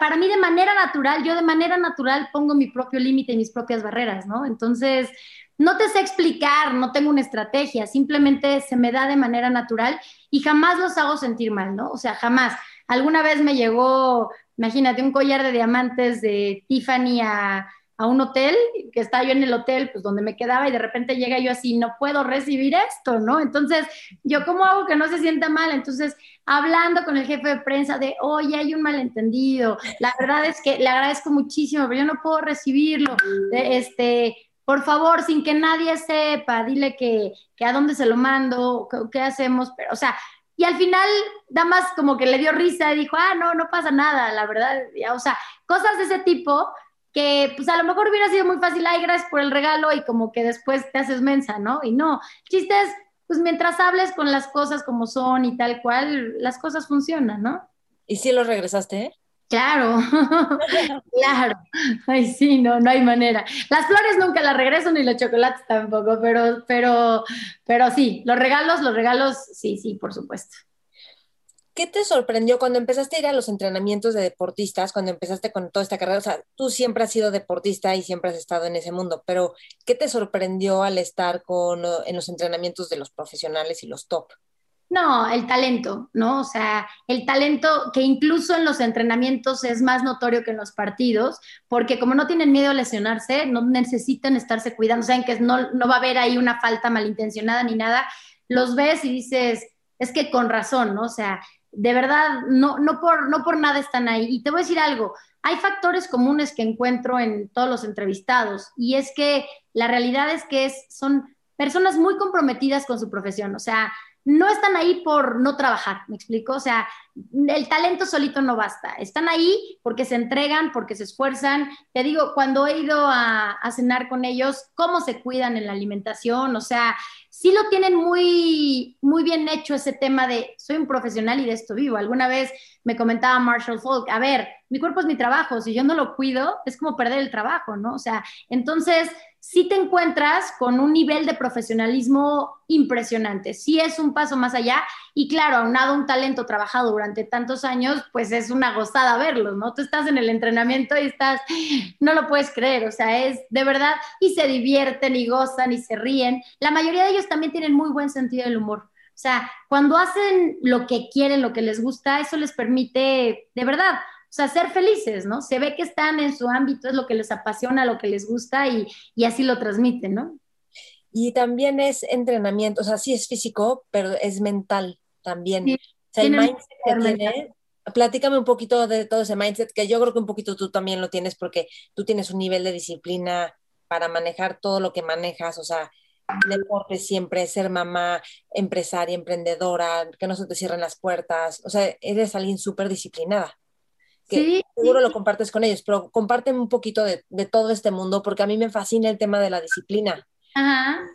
Speaker 1: para mí de manera natural, yo de manera natural pongo mi propio límite y mis propias barreras, ¿no? Entonces, no te sé explicar, no tengo una estrategia, simplemente se me da de manera natural y jamás los hago sentir mal, ¿no? O sea, jamás. Alguna vez me llegó, imagínate, un collar de diamantes de Tiffany a un hotel, que estaba yo en el hotel, pues donde me quedaba y de repente llega yo así, no puedo recibir esto, ¿no? Entonces, ¿yo cómo hago que no se sienta mal? Entonces, hablando con el jefe de prensa de, oye, hay un malentendido, la verdad es que le agradezco muchísimo, pero yo no puedo recibirlo, este, por favor, sin que nadie sepa, dile que, que a dónde se lo mando, qué, hacemos, pero, o sea, y al final, más como que le dio risa y dijo, ah, no, no pasa nada, la verdad, o sea, cosas de ese tipo que pues a lo mejor hubiera sido muy fácil, ay, gracias por el regalo y como que después te haces mensa, ¿no? Y no, chistes, pues mientras hables con las cosas como son y tal cual, las cosas funcionan, ¿no?
Speaker 2: ¿Y si lo regresaste?
Speaker 1: Claro, <laughs> claro. Ay, sí, no, no hay manera. Las flores nunca las regreso ni los chocolates tampoco, pero, pero, pero sí, los regalos, los regalos, sí, sí, por supuesto.
Speaker 2: ¿Qué te sorprendió cuando empezaste a ir a los entrenamientos de deportistas, cuando empezaste con toda esta carrera? O sea, tú siempre has sido deportista y siempre has estado en ese mundo, pero ¿qué te sorprendió al estar con, en los entrenamientos de los profesionales y los top?
Speaker 1: No, el talento, ¿no? O sea, el talento que incluso en los entrenamientos es más notorio que en los partidos, porque como no tienen miedo a lesionarse, no necesitan estarse cuidando, saben que no, no va a haber ahí una falta malintencionada ni nada, los ves y dices, es que con razón, ¿no? O sea, de verdad, no, no, por, no por nada están ahí. Y te voy a decir algo, hay factores comunes que encuentro en todos los entrevistados y es que la realidad es que es, son personas muy comprometidas con su profesión, o sea, no están ahí por no trabajar, ¿me explico? O sea, el talento solito no basta, están ahí porque se entregan, porque se esfuerzan. Te digo, cuando he ido a, a cenar con ellos, cómo se cuidan en la alimentación, o sea, sí lo tienen muy, muy bien hecho ese tema de soy un profesional y de esto vivo. Alguna vez me comentaba Marshall Falk, a ver, mi cuerpo es mi trabajo, si yo no lo cuido, es como perder el trabajo, ¿no? O sea, entonces sí te encuentras con un nivel de profesionalismo impresionante, sí es un paso más allá y claro, aunado un talento trabajado durante tantos años, pues es una gozada verlo, ¿no? Tú estás en el entrenamiento y estás, no lo puedes creer, o sea, es de verdad, y se divierten y gozan y se ríen. La mayoría de ellos también tienen muy buen sentido del humor. O sea, cuando hacen lo que quieren, lo que les gusta, eso les permite, de verdad, o sea, ser felices, ¿no? Se ve que están en su ámbito, es lo que les apasiona, lo que les gusta y, y así lo transmiten, ¿no?
Speaker 2: Y también es entrenamiento, o sea, sí es físico, pero es mental también. o sea, el mindset que tiene, platícame un poquito de todo ese mindset, que yo creo que un poquito tú también lo tienes porque tú tienes un nivel de disciplina para manejar todo lo que manejas, o sea, deporte siempre, ser mamá, empresaria, emprendedora, que no se te cierren las puertas, o sea, eres alguien súper disciplinada. Que sí, seguro lo compartes con ellos, pero compárteme un poquito de, de, todo este mundo, porque a mí me fascina el tema de la disciplina. Ajá.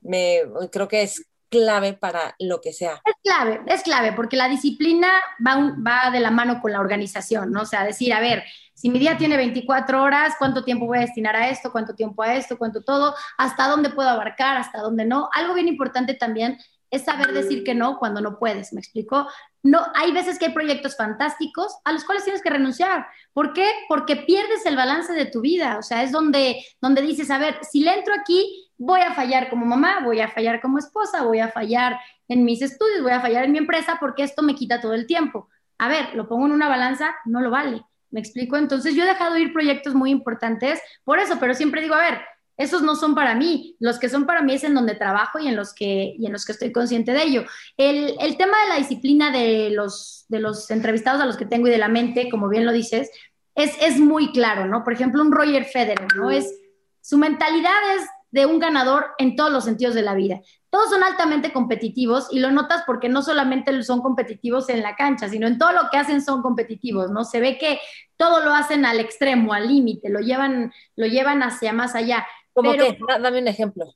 Speaker 2: Me, creo que es clave para lo que sea.
Speaker 1: Es clave, es clave, porque la disciplina va, va de la mano con la organización, ¿no? O sea, decir, a ver, si mi día tiene 24 horas, ¿cuánto tiempo voy a destinar a esto? ¿Cuánto tiempo a esto? ¿Cuánto todo? ¿Hasta dónde puedo abarcar? ¿Hasta dónde no? Algo bien importante también es saber decir que no cuando no puedes, ¿me explico? No, hay veces que hay proyectos fantásticos a los cuales tienes que renunciar. ¿Por qué? Porque pierdes el balance de tu vida, o sea, es donde, donde dices, a ver, si le entro aquí, voy a fallar como mamá, voy a fallar como esposa, voy a fallar en mis estudios, voy a fallar en mi empresa porque esto me quita todo el tiempo. A ver, lo pongo en una balanza, no lo vale. ¿Me explico? Entonces yo he dejado ir proyectos muy importantes por eso, pero siempre digo, a ver, esos no son para mí. Los que son para mí es en donde trabajo y en los que, y en los que estoy consciente de ello. El, el tema de la disciplina de los, de los entrevistados a los que tengo y de la mente, como bien lo dices, es, es muy claro, ¿no? Por ejemplo, un Roger Federer, ¿no? Es, su mentalidad es de un ganador en todos los sentidos de la vida. Todos son altamente competitivos y lo notas porque no solamente son competitivos en la cancha, sino en todo lo que hacen son competitivos, ¿no? Se ve que todo lo hacen al extremo, al límite, lo llevan, lo llevan hacia más allá.
Speaker 2: ¿Cómo que? Dame un ejemplo.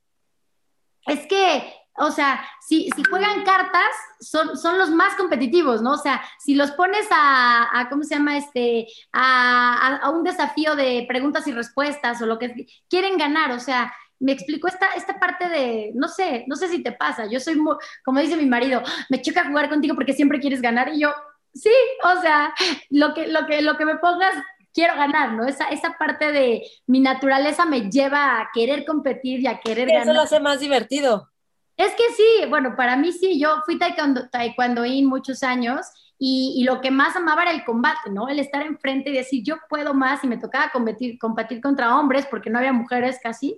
Speaker 1: Es que, o sea, si, si juegan cartas, son, son los más competitivos, ¿no? O sea, si los pones a, ¿cómo se llama? Este, a, a, un desafío de preguntas y respuestas o lo que quieren ganar, o sea, me explicó esta, esta parte de, no sé, no sé si te pasa, yo soy, muy, como dice mi marido, me choca jugar contigo porque siempre quieres ganar y yo, sí, o sea, lo que, lo que, lo que me pongas, quiero ganar, ¿no? Esa, esa parte de mi naturaleza me lleva a querer competir y a querer ganar.
Speaker 2: Eso lo hace más divertido.
Speaker 1: Es que sí, bueno, para mí sí, yo fui taekwondo, taekwondoín muchos años y, y, lo que más amaba era el combate, ¿no? El estar enfrente y decir, yo puedo más y me tocaba competir, competir contra hombres porque no había mujeres casi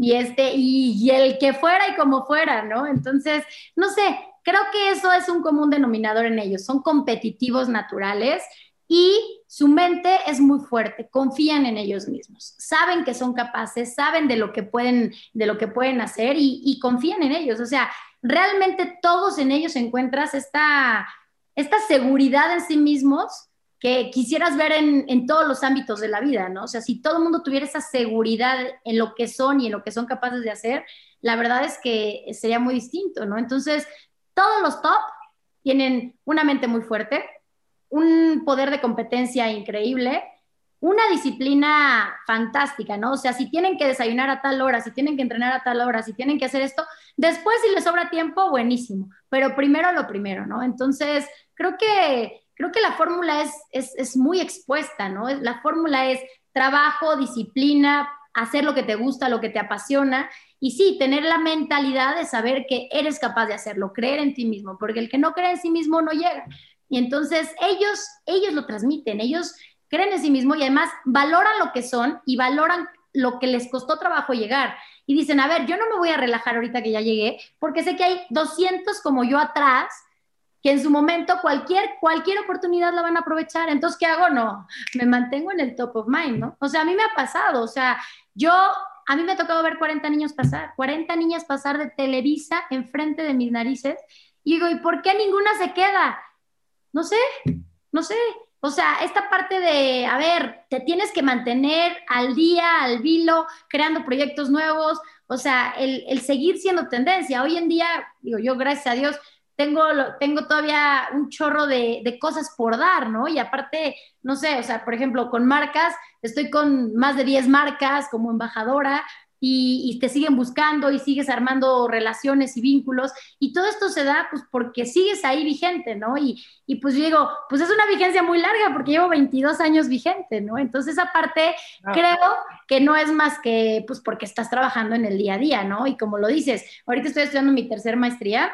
Speaker 1: y, este, y, el que fuera y como fuera, ¿no? Entonces, no sé, creo que eso es un común denominador en ellos, son competitivos naturales y su mente es muy fuerte, confían en ellos mismos, saben que son capaces, saben de lo que pueden, de lo que pueden hacer y, y confían en ellos. O sea, realmente todos en ellos encuentras esta, esta seguridad en sí mismos que quisieras ver en, todos los ámbitos de la vida, ¿no? O sea, si todo el mundo tuviera esa seguridad en lo que son y en lo que son capaces de hacer, la verdad es que sería muy distinto, ¿no? Entonces, todos los top tienen una mente muy fuerte, un poder de competencia increíble, una disciplina fantástica, ¿no? O sea, si tienen que desayunar a tal hora, si tienen que entrenar a tal hora, si tienen que hacer esto, después si les sobra tiempo, buenísimo, pero primero lo primero, ¿no? Entonces, creo que, creo que la fórmula es, es, es muy expuesta, ¿no? La fórmula es trabajo, disciplina, hacer lo que te gusta, lo que te apasiona y sí, tener la mentalidad de saber que eres capaz de hacerlo, creer en ti mismo, porque el que no cree en sí mismo no llega. Y entonces ellos, ellos lo transmiten, ellos creen en sí mismo y además valoran lo que son y valoran lo que les costó trabajo llegar. Y dicen, a ver, yo no me voy a relajar ahorita que ya llegué, porque sé que hay 200 como yo atrás que en su momento cualquier, cualquier oportunidad la van a aprovechar. Entonces, ¿qué hago? No, me mantengo en el top of mind, ¿no? O sea, a mí me ha pasado, o sea, yo, a mí me ha tocado ver 40 niños pasar, 40 niñas pasar de Televisa enfrente de mis narices, y digo, ¿y por qué ninguna se queda? No sé, no sé. O sea, esta parte de, a ver, te tienes que mantener al día, al vilo, creando proyectos nuevos, o sea, el, el seguir siendo tendencia. Hoy en día, digo, yo gracias a Dios tengo, tengo todavía un chorro de, de, cosas por dar, ¿no? Y aparte, no sé, o sea, por ejemplo, con marcas, estoy con más de 10 marcas como embajadora, y, y, te siguen buscando y sigues armando relaciones y vínculos y todo esto se da pues porque sigues ahí vigente, ¿no? Y, y pues yo digo, pues es una vigencia muy larga porque llevo 22 años vigente, ¿no? Entonces aparte ah. creo que no es más que pues porque estás trabajando en el día a día, ¿no? Y como lo dices, ahorita estoy estudiando mi tercer maestría,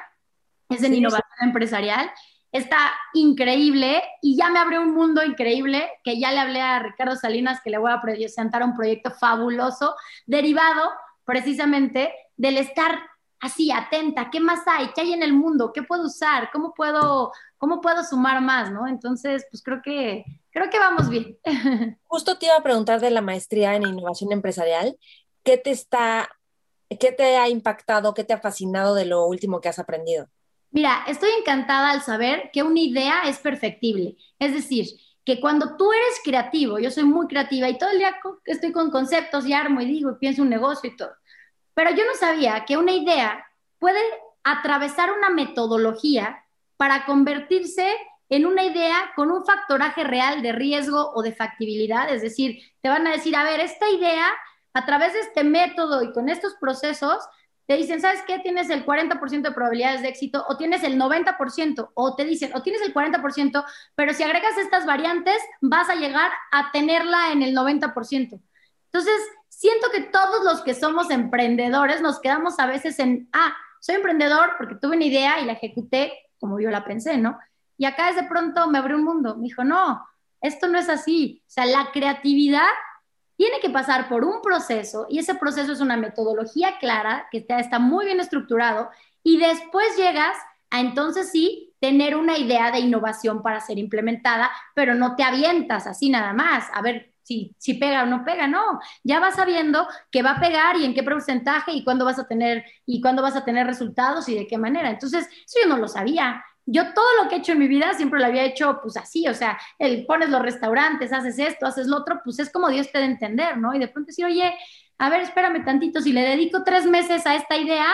Speaker 1: es en sí, innovación sí. empresarial está increíble y ya me abrió un mundo increíble que ya le hablé a Ricardo Salinas que le voy a presentar un proyecto fabuloso derivado precisamente del estar así atenta, ¿qué más hay? ¿Qué hay en el mundo? ¿Qué puedo usar? ¿Cómo puedo, cómo puedo sumar más? ¿no? Entonces, pues creo que, creo que vamos bien. <laughs>
Speaker 2: Justo te iba a preguntar de la maestría en innovación empresarial, ¿qué te está, qué te ha impactado, qué te ha fascinado de lo último que has aprendido?
Speaker 1: Mira, estoy encantada al saber que una idea es perfectible. Es decir, que cuando tú eres creativo, yo soy muy creativa y todo el día estoy con conceptos y armo y digo y pienso un negocio y todo. Pero yo no sabía que una idea puede atravesar una metodología para convertirse en una idea con un factoraje real de riesgo o de factibilidad. Es decir, te van a decir, a ver, esta idea, a través de este método y con estos procesos, te dicen, ¿sabes qué? Tienes el 40% de probabilidades de éxito o tienes el 90% o te dicen, o tienes el 40%, pero si agregas estas variantes vas a llegar a tenerla en el 90%. Entonces, siento que todos los que somos emprendedores nos quedamos a veces en, ah, soy emprendedor porque tuve una idea y la ejecuté como yo la pensé, ¿no? Y acá de pronto me abrió un mundo. Me dijo, no, esto no es así. O sea, la creatividad tiene que pasar por un proceso y ese proceso es una metodología clara que está, está muy bien estructurado y después llegas a entonces sí tener una idea de innovación para ser implementada, pero no te avientas así nada más. A ver, si, si pega o no pega, no. Ya vas sabiendo que va a pegar y en qué porcentaje y cuándo vas a tener y cuándo vas a tener resultados y de qué manera. Entonces, eso yo no lo sabía. Yo todo lo que he hecho en mi vida siempre lo había hecho pues así, o sea, el, pones los restaurantes, haces esto, haces lo otro, pues es como Dios te da a entender, ¿no? Y de pronto decir, oye, a ver, espérame tantito, si le dedico tres meses a esta idea,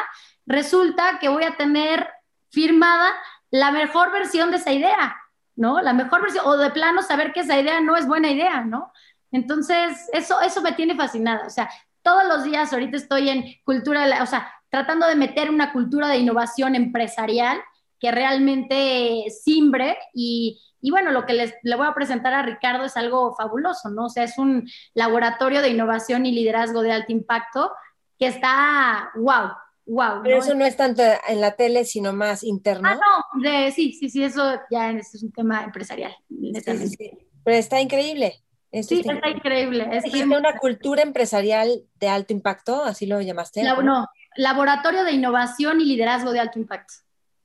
Speaker 1: resulta que voy a tener firmada la mejor versión de esa idea, ¿no? La mejor versión, o de plano saber que esa idea no es buena idea, ¿no? Entonces, eso, eso me tiene fascinada, o sea, todos los días ahorita estoy en cultura, o sea, tratando de meter una cultura de innovación empresarial que realmente simbre y, y bueno, lo que les, le voy a presentar a Ricardo es algo fabuloso, ¿no? O sea, es un laboratorio de innovación y liderazgo de alto impacto que está, wow, wow.
Speaker 2: Pero eso no es tanto en la tele, sino más interno.
Speaker 1: Ah, no, de, sí, sí, sí, eso ya es un tema empresarial.
Speaker 2: Pero está increíble.
Speaker 1: sí, está increíble.
Speaker 2: Es una cultura empresarial de alto impacto, así lo llamaste.
Speaker 1: no, laboratorio de innovación y liderazgo de alto impacto.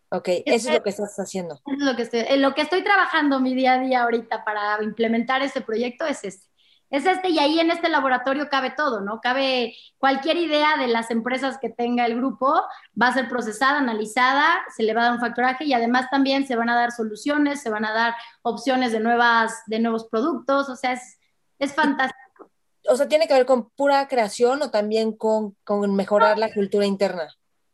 Speaker 2: Ok, eso es lo que estás haciendo.
Speaker 1: Eso es lo que estoy, lo que estoy trabajando mi día a día ahorita para implementar ese proyecto es este. Es este y ahí en este laboratorio cabe todo, ¿no? Cabe cualquier idea de las empresas que tenga el grupo, va a ser procesada, analizada, se le va a dar un factoraje y además también se van a dar soluciones, se van a dar opciones de, nuevas, de nuevos productos, o sea, es, es fantástico.
Speaker 2: O sea, ¿tiene que ver con pura creación o también con, con mejorar la cultura interna?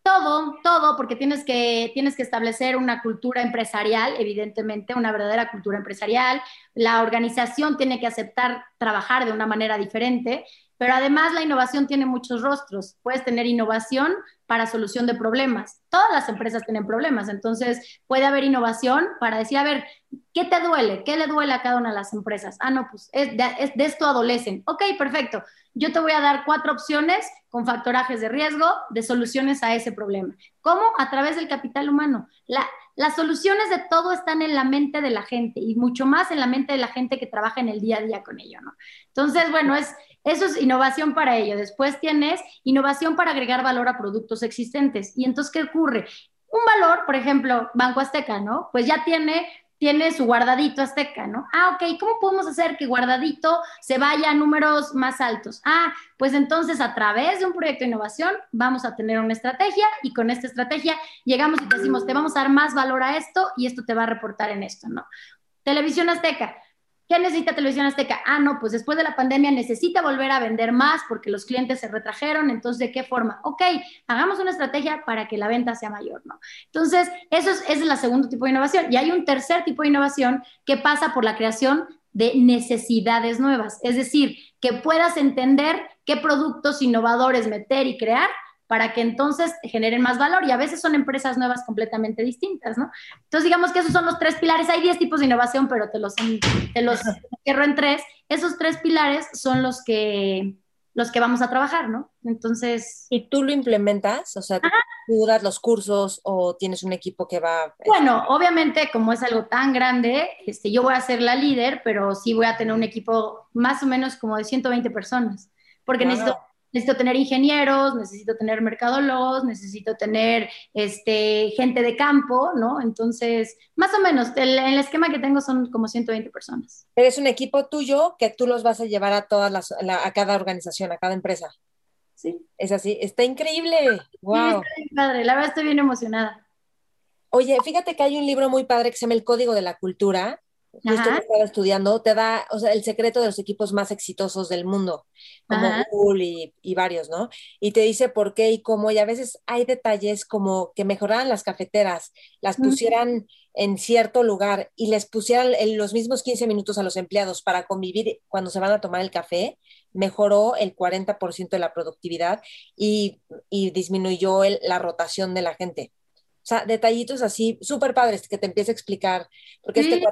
Speaker 1: Todo, todo, porque tienes que, tienes que establecer una cultura empresarial, evidentemente, una verdadera cultura empresarial. La organización tiene que aceptar trabajar de una manera diferente, pero además la innovación tiene muchos rostros. Puedes tener innovación para solución de problemas. Todas las empresas tienen problemas, entonces puede haber innovación para decir, a ver, ¿qué te duele? ¿Qué le duele a cada una de las empresas? Ah, no, pues es de, de esto adolecen. Ok, perfecto yo te voy a dar cuatro opciones con factorajes de riesgo de soluciones a ese problema. ¿Cómo? A través del capital humano. las soluciones de todo están en la mente de la gente y mucho más en la mente de la gente que trabaja en el día a día con ello, ¿no? Entonces, bueno, es, eso es innovación para ello. Después tienes innovación para agregar valor a productos existentes. ¿Y entonces qué ocurre? Un valor, por ejemplo, Banco Azteca, ¿no? Pues ya tiene tiene su guardadito azteca, ¿no? Ah, ok, ¿cómo podemos hacer que guardadito se vaya a números más altos? Ah, pues entonces a través de un proyecto de innovación vamos a tener una estrategia y con esta estrategia llegamos y decimos, te vamos a dar más valor a esto y esto te va a reportar en esto, ¿no? Televisión azteca, ¿Qué necesita Televisión Azteca? Ah, no, pues después de la pandemia necesita volver a vender más porque los clientes se retrajeron. Entonces, ¿de qué forma? Ok, hagamos una estrategia para que la venta sea mayor, ¿no? Entonces, eso es, ese es el segundo tipo de innovación. Y hay un tercer tipo de innovación que pasa por la creación de necesidades nuevas. Es decir, que puedas entender qué productos innovadores meter y crear para que entonces generen más valor y a veces son empresas nuevas completamente distintas, ¿no? Entonces digamos que esos son los tres pilares, hay 10 tipos de innovación, pero te los, te los cierro en tres, esos tres pilares son los que, los que vamos a trabajar, ¿no? Entonces...
Speaker 2: ¿Y tú lo implementas? O sea, ¿tú duras los cursos o tienes un equipo que va...?
Speaker 1: Bueno, obviamente como es algo tan grande, este, yo voy a ser la líder, pero sí voy a tener un equipo más o menos como de 120 personas, porque necesito necesito tener ingenieros, necesito tener mercadólogos, necesito tener este, gente de campo, ¿no? Entonces, más o menos, el, el, esquema que tengo son como 120 personas.
Speaker 2: Pero es un equipo tuyo que tú los vas a llevar a todas las, a cada organización, a cada empresa.
Speaker 1: Sí.
Speaker 2: Es así, está increíble. Wow.
Speaker 1: Sí, está padre, la verdad estoy bien emocionada.
Speaker 2: Oye, fíjate que hay un libro muy padre que se llama El Código de la Cultura, justo que estaba estudiando, te da, o sea, el secreto de los equipos más exitosos del mundo, como Google y, varios, ¿no? Y te dice por qué y cómo, y a veces hay detalles como que mejoraran las cafeteras, las pusieran en cierto lugar y les pusieran los mismos 15 minutos a los empleados para convivir cuando se van a tomar el café, mejoró el 40% de la productividad y, y disminuyó la rotación de la gente. O sea, detallitos así súper padres que te empiece a explicar, porque este
Speaker 1: es...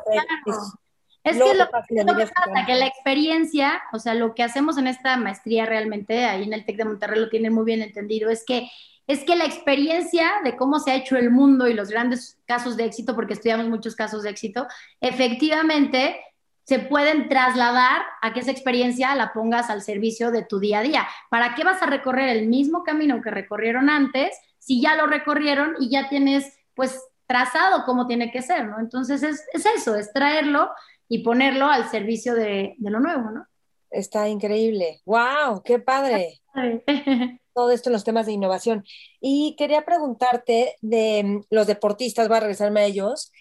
Speaker 1: Es que lo, que pasa, que la experiencia, o sea, lo que hacemos en esta maestría realmente, ahí en el TEC de Monterrey lo tienen muy bien entendido, es que es que la experiencia de cómo se ha hecho el mundo y los grandes casos de éxito, porque estudiamos muchos casos de éxito, efectivamente se pueden trasladar a que esa experiencia la pongas al servicio de tu día a día. ¿Para qué vas a recorrer el mismo camino que recorrieron antes si ya lo recorrieron y ya tienes pues trazado cómo tiene que ser, ¿no? Entonces es, eso, es traerlo y ponerlo al servicio de, de, lo nuevo, ¿no?
Speaker 2: Está increíble. ¡Wow! ¡Qué padre! <laughs> Todo esto en los temas de innovación. Y quería preguntarte de mm, los deportistas, voy a regresarme a ellos.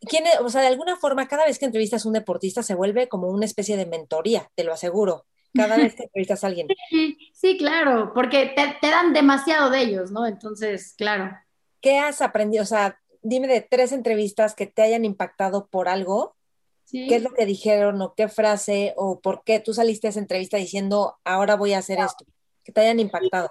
Speaker 2: ¿Quién, o sea, de alguna forma, cada vez que entrevistas a un deportista se vuelve como una especie de mentoría, te lo aseguro. Cada vez que entrevistas a alguien.
Speaker 1: Sí, sí claro, porque te, te dan demasiado de ellos, ¿no? Entonces, claro.
Speaker 2: ¿Qué has aprendido? O sea, dime de tres entrevistas que te hayan impactado por algo. ¿Qué es lo que dijeron o qué frase o por qué tú saliste a esa entrevista diciendo, ahora voy a hacer esto? Que te hayan impactado.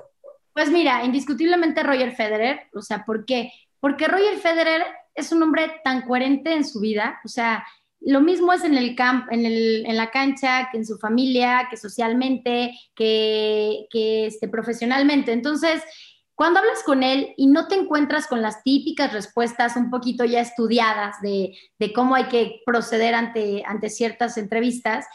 Speaker 1: Pues mira, indiscutiblemente Roger Federer, o sea, ¿por qué? Porque Roger Federer es un hombre tan coherente en su vida, o sea, lo mismo es en el camp, en, el, en la cancha, que en su familia, que socialmente, que, que este, profesionalmente. Entonces, cuando hablas con él y no te encuentras con las típicas respuestas un poquito ya estudiadas de, de cómo hay que proceder ante, ante ciertas entrevistas,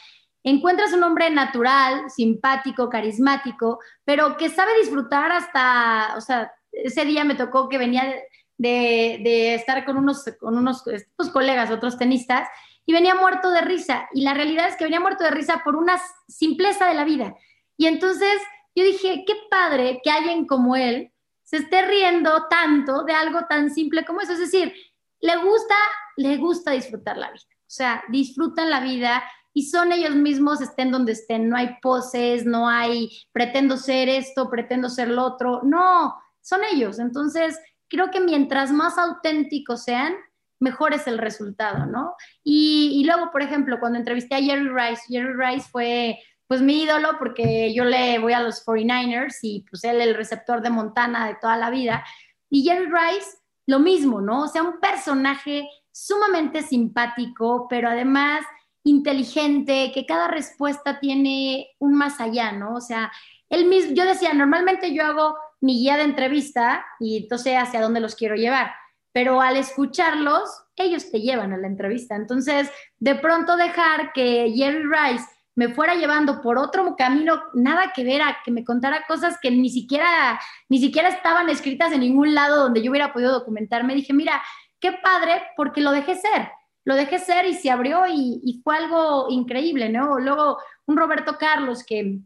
Speaker 1: encuentras un hombre natural, simpático, carismático, pero que sabe disfrutar hasta, o sea, ese día me tocó que venía de, de estar con unos, con unos pues, colegas, otros tenistas, y venía muerto de risa. Y la realidad es que venía muerto de risa por una simpleza de la vida. Y entonces yo dije, qué padre que alguien como él se esté riendo tanto de algo tan simple como eso. Es decir, le gusta, le gusta disfrutar la vida. O sea, disfrutan la vida y son ellos mismos, estén donde estén. No hay poses, no hay pretendo ser esto, pretendo ser lo otro. No, son ellos. Entonces, creo que mientras más auténticos sean, mejor es el resultado, ¿no? Y, luego, por ejemplo, cuando entrevisté a Jerry Rice, Jerry Rice fue pues mi ídolo, porque yo le voy a los 49ers y pues él el receptor de Montana de toda la vida. Y Jerry Rice, lo mismo, ¿no? O sea, un personaje sumamente simpático, pero además inteligente, que cada respuesta tiene un más allá, ¿no? O sea, él mismo, yo decía, normalmente yo hago mi guía de entrevista y entonces hacia dónde los quiero llevar, pero al escucharlos, ellos te llevan a la entrevista. Entonces, de pronto dejar que Jerry Rice me fuera llevando por otro camino, nada que ver a que me contara cosas que ni siquiera, ni siquiera estaban escritas en ningún lado donde yo hubiera podido documentarme. Dije, mira, qué padre, porque lo dejé ser, lo dejé ser y se abrió y, fue algo increíble, ¿no? Luego un Roberto Carlos que,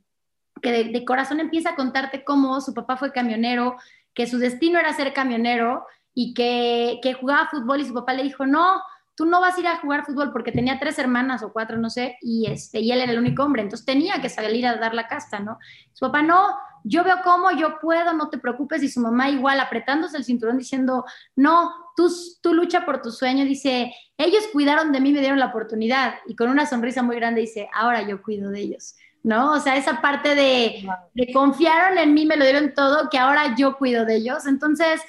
Speaker 1: que de, corazón empieza a contarte cómo su papá fue camionero, que su destino era ser camionero y que, que jugaba fútbol y su papá le dijo, no, tú no vas a ir a jugar fútbol porque tenía tres hermanas o cuatro, no sé, y, este, y él era el único hombre, entonces tenía que salir a dar la casta, ¿no? Su papá, no, yo veo cómo, yo puedo, no te preocupes, y su mamá igual apretándose el cinturón diciendo, no, tú, tú lucha por tu sueño, dice, ellos cuidaron de mí, me dieron la oportunidad, y con una sonrisa muy grande dice, ahora yo cuido de ellos. ¿no? O sea, esa parte de, de confiaron en mí, me lo dieron todo, que ahora yo cuido de ellos. Entonces,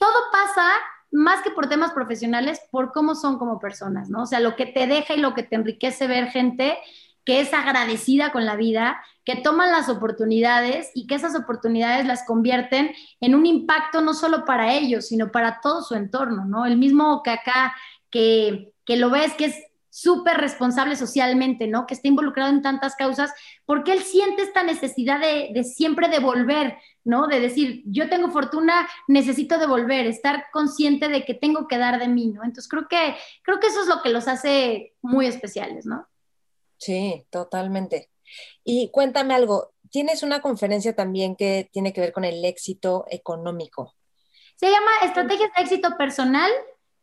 Speaker 1: todo pasa más que por temas profesionales, por cómo son como personas, ¿no? O sea, lo que te deja y lo que te enriquece ver gente que es agradecida con la vida, que toman las oportunidades y que esas oportunidades las convierten en un impacto no solo para ellos, sino para todo su entorno, ¿no? El mismo que acá, que, que lo ves que es súper responsable socialmente, ¿no? Que está involucrado en tantas causas, porque él siente esta necesidad de, de, siempre devolver, ¿no? De decir, yo tengo fortuna, necesito devolver, estar consciente de que tengo que dar de mí, ¿no? Entonces creo que, creo que eso es lo que los hace muy especiales, ¿no?
Speaker 2: Sí, totalmente. Y cuéntame algo, tienes una conferencia también que tiene que ver con el éxito económico.
Speaker 1: Se llama Estrategias de éxito personal,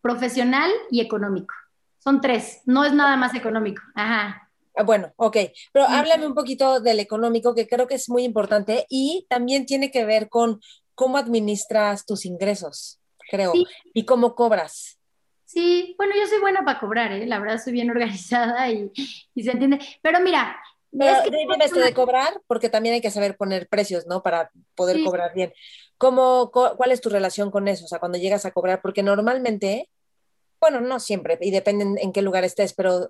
Speaker 1: profesional y económico. Son tres, no es nada más económico. Ajá.
Speaker 2: Ah, bueno, ok, pero háblame un poquito del económico, que creo que es muy importante y también tiene que ver con cómo administras tus ingresos, creo, y cómo cobras.
Speaker 1: Sí, bueno, yo soy buena para cobrar, ¿eh? la verdad soy bien <laughs> organizada y, se entiende. Pero mira,
Speaker 2: pero es esto de cobrar, porque también hay que saber poner precios, ¿no? Para poder cobrar bien. ¿Cómo, ¿Cuál es tu relación con eso? O sea, cuando llegas a cobrar, porque normalmente bueno, no siempre, y depende en, qué lugar estés, pero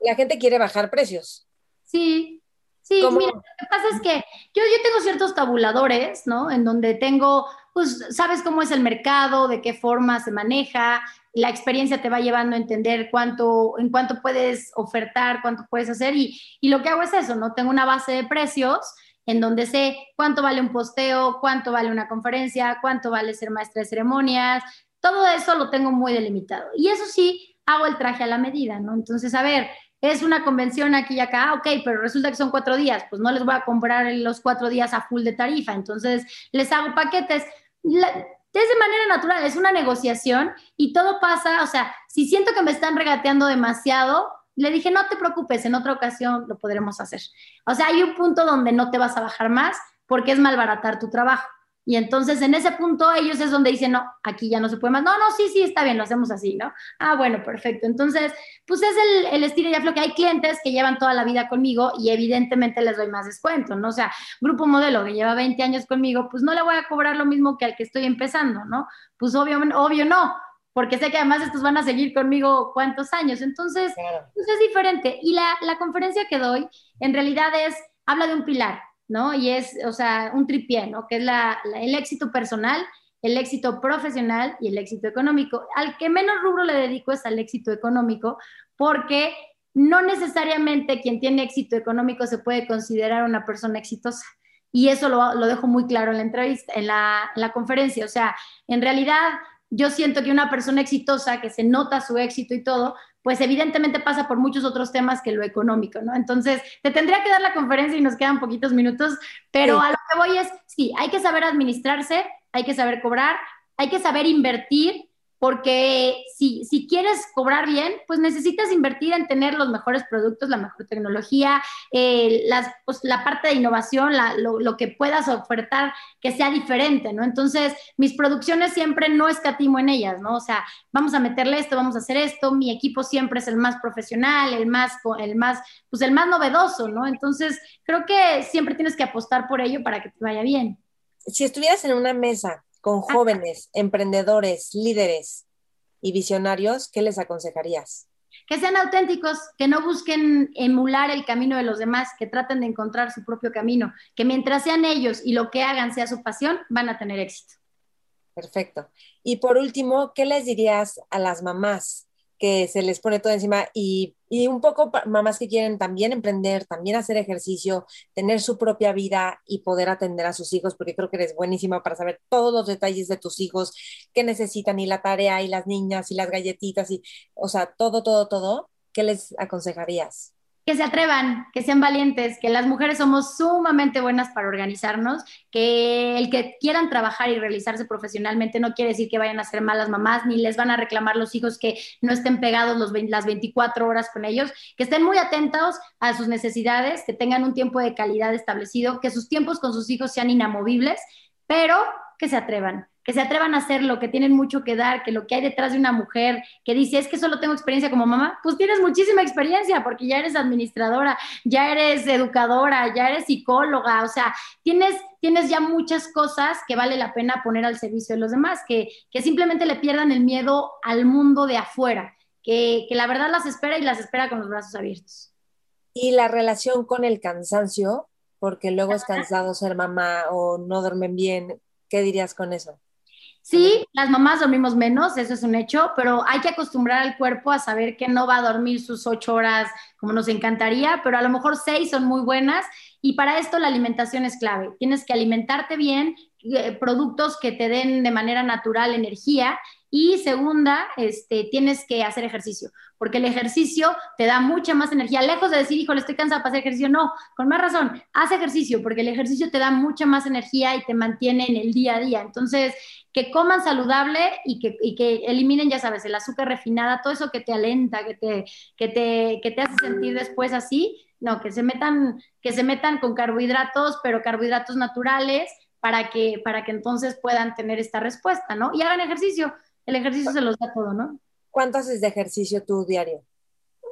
Speaker 2: la gente quiere bajar precios.
Speaker 1: Sí, sí, mira, lo que pasa es que yo, yo tengo ciertos tabuladores, ¿no? En donde tengo, pues, sabes cómo es el mercado, de qué forma se maneja, la experiencia te va llevando a entender cuánto, en cuánto puedes ofertar, cuánto puedes hacer y, y lo que hago es eso, ¿no? Tengo una base de precios en donde sé cuánto vale un posteo, cuánto vale una conferencia, cuánto vale ser maestra de ceremonias, todo eso lo tengo muy delimitado. Y eso sí, hago el traje a la medida, ¿no? Entonces, a ver, es una convención aquí y acá, ok, pero resulta que son cuatro días, pues no les voy a comprar los cuatro días a full de tarifa, entonces les hago paquetes. es de manera natural, es una negociación y todo pasa, o sea, si siento que me están regateando demasiado, le dije, no te preocupes, en otra ocasión lo podremos hacer. O sea, hay un punto donde no te vas a bajar más porque es malbaratar tu trabajo. Y entonces en ese punto ellos es donde dicen, no, aquí ya no se puede más. No, no, sí, sí, está bien, lo hacemos así, ¿no? Ah, bueno, perfecto. Entonces, pues es el, el estilo ya que hay clientes que llevan toda la vida conmigo y evidentemente les doy más descuento, ¿no? O sea, grupo modelo que lleva 20 años conmigo, pues no le voy a cobrar lo mismo que al que estoy empezando, ¿no? Pues obvio, obvio no, porque sé que además estos van a seguir conmigo cuántos años. Entonces, pues es diferente. Y la, la conferencia que doy en realidad es, habla de un pilar, ¿no? Y es, o sea, un tripié, ¿no? Que es la, el éxito personal, el éxito profesional y el éxito económico. Al que menos rubro le dedico es al éxito económico, porque no necesariamente quien tiene éxito económico se puede considerar una persona exitosa. Y eso lo, lo dejo muy claro en la entrevista, en la, en la conferencia. O sea, en realidad yo siento que una persona exitosa, que se nota su éxito y todo, pues evidentemente pasa por muchos otros temas que lo económico, ¿no? Entonces, te tendría que dar la conferencia y nos quedan poquitos minutos, pero a lo que voy es, sí, hay que saber administrarse, hay que saber cobrar, hay que saber invertir porque si, si quieres cobrar bien, pues necesitas invertir en tener los mejores productos, la mejor tecnología, eh, las, pues, la parte de innovación, lo, lo, que puedas ofertar que sea diferente, ¿no? Entonces, mis producciones siempre no escatimo en ellas, ¿no? O sea, vamos a meterle esto, vamos a hacer esto, mi equipo siempre es el más profesional, el más, el más, pues el más novedoso, ¿no? Entonces, creo que siempre tienes que apostar por ello para que te vaya bien.
Speaker 2: Si estuvieras en una mesa con jóvenes, emprendedores, líderes y visionarios, ¿qué les aconsejarías?
Speaker 1: Que sean auténticos, que no busquen emular el camino de los demás, que traten de encontrar su propio camino, que mientras sean ellos y lo que hagan sea su pasión, van a tener éxito.
Speaker 2: Perfecto. Y por último, ¿qué les dirías a las mamás que se les pone todo encima y, y, un poco mamás que quieren también emprender, también hacer ejercicio, tener su propia vida y poder atender a sus hijos, porque creo que eres buenísima para saber todos los detalles de tus hijos, qué necesitan y la tarea y las niñas y las galletitas y, o sea, todo, todo, todo. ¿Qué les aconsejarías?
Speaker 1: Que se atrevan, que sean valientes, que las mujeres somos sumamente buenas para organizarnos, que el que quieran trabajar y realizarse profesionalmente no quiere decir que vayan a ser malas mamás, ni les van a reclamar los hijos que no estén pegados los las 24 horas con ellos, que estén muy atentos a sus necesidades, que tengan un tiempo de calidad establecido, que sus tiempos con sus hijos sean inamovibles, pero que se atrevan, que se atrevan a hacerlo, que tienen mucho que dar, que lo que hay detrás de una mujer que dice es que solo tengo experiencia como mamá, pues tienes muchísima experiencia porque ya eres administradora, ya eres educadora, ya eres psicóloga, o sea, tienes, tienes ya muchas cosas que vale la pena poner al servicio de los demás, que, que simplemente le pierdan el miedo al mundo de afuera, que, que la verdad las espera y las espera con los brazos abiertos.
Speaker 2: Y la relación con el cansancio, porque luego es cansado ser mamá o no duermen bien, ¿qué dirías con eso?
Speaker 1: Sí, las mamás dormimos menos, eso es un hecho, pero hay que acostumbrar al cuerpo a saber que no va a dormir sus ocho horas como nos encantaría, pero a lo mejor seis son muy buenas y para esto la alimentación es clave. Tienes que alimentarte bien, eh, productos que te den de manera natural energía y segunda, este, tienes que hacer ejercicio, porque el ejercicio te da mucha más energía. Lejos de decir, híjole, estoy cansada para hacer ejercicio, no, con más razón, haz ejercicio, porque el ejercicio te da mucha más energía y te mantiene en el día a día. Entonces, que coman saludable y que, y que eliminen, ya sabes, el azúcar refinada, todo eso que te alenta, que te, que te, que te hace sentir después así, no, que se metan, que se metan con carbohidratos, pero carbohidratos naturales, para que, para que entonces puedan tener esta respuesta, ¿no? Y hagan ejercicio el ejercicio se los da todo, ¿no?
Speaker 2: ¿Cuánto haces de ejercicio tú diario?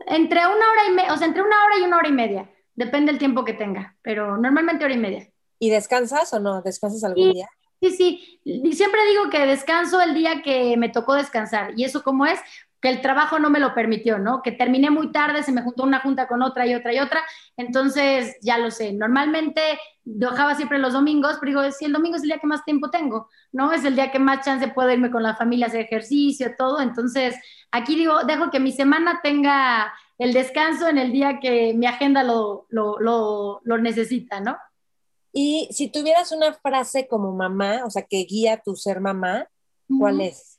Speaker 1: Entre una hora y media, o sea, entre una hora y una hora y media. Depende del tiempo que tenga, pero normalmente hora y media.
Speaker 2: ¿Y descansas o no? ¿Descansas algún día?
Speaker 1: Sí, sí. Y siempre digo que descanso el día que me tocó descansar. ¿Y eso cómo es? Que el trabajo no me lo permitió, ¿no? Que terminé muy tarde, se me juntó una junta con otra y otra y otra, entonces ya lo sé. Normalmente dejaba siempre los domingos, pero digo, si el domingo es el día que más tiempo tengo, ¿no? Es el día que más chance puedo irme con la familia a hacer ejercicio, todo, entonces aquí digo, dejo que mi semana tenga el descanso en el día que mi agenda lo, lo, lo, lo necesita, ¿no?
Speaker 2: Y si tuvieras una frase como mamá, o sea, que guía tu ser mamá, ¿cuál es?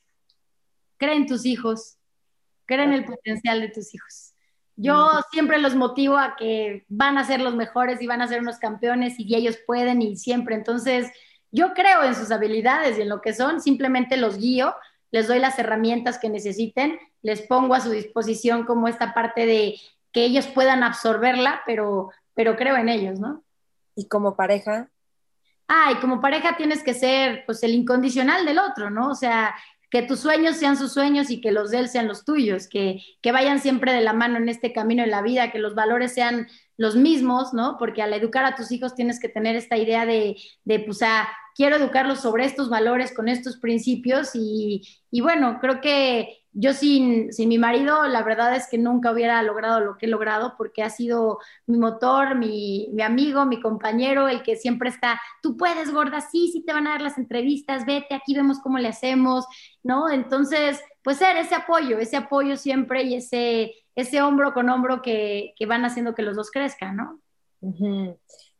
Speaker 1: Cree en tus hijos, cree en el potencial de tus hijos. Yo siempre los motivo a que van a ser los mejores y van a ser unos campeones y ellos pueden y siempre. Entonces, yo creo en sus habilidades y en lo que son, simplemente los guío, les doy las herramientas que necesiten, les pongo a su disposición como esta parte de que ellos puedan absorberla, pero, pero creo en ellos, ¿no?
Speaker 2: ¿Y como pareja?
Speaker 1: Ah, y como pareja tienes que ser pues el incondicional del otro, ¿no? O sea, que tus sueños sean sus sueños y que los de él sean los tuyos, que, que vayan siempre de la mano en este camino en la vida, que los valores sean los mismos, ¿no? Porque al educar a tus hijos tienes que tener esta idea de, de pues, ah, quiero educarlos sobre estos valores, con estos principios y, bueno, creo que yo sin, sin mi marido, la verdad es que nunca hubiera logrado lo que he logrado porque ha sido mi motor, mi, mi, amigo, mi compañero, el que siempre está, tú puedes, gorda, sí, sí te van a dar las entrevistas, vete, aquí vemos cómo le hacemos, ¿no? Entonces, pues ser ese apoyo, ese apoyo siempre y ese, ese hombro con hombro que, que van haciendo que los dos crezcan, ¿no?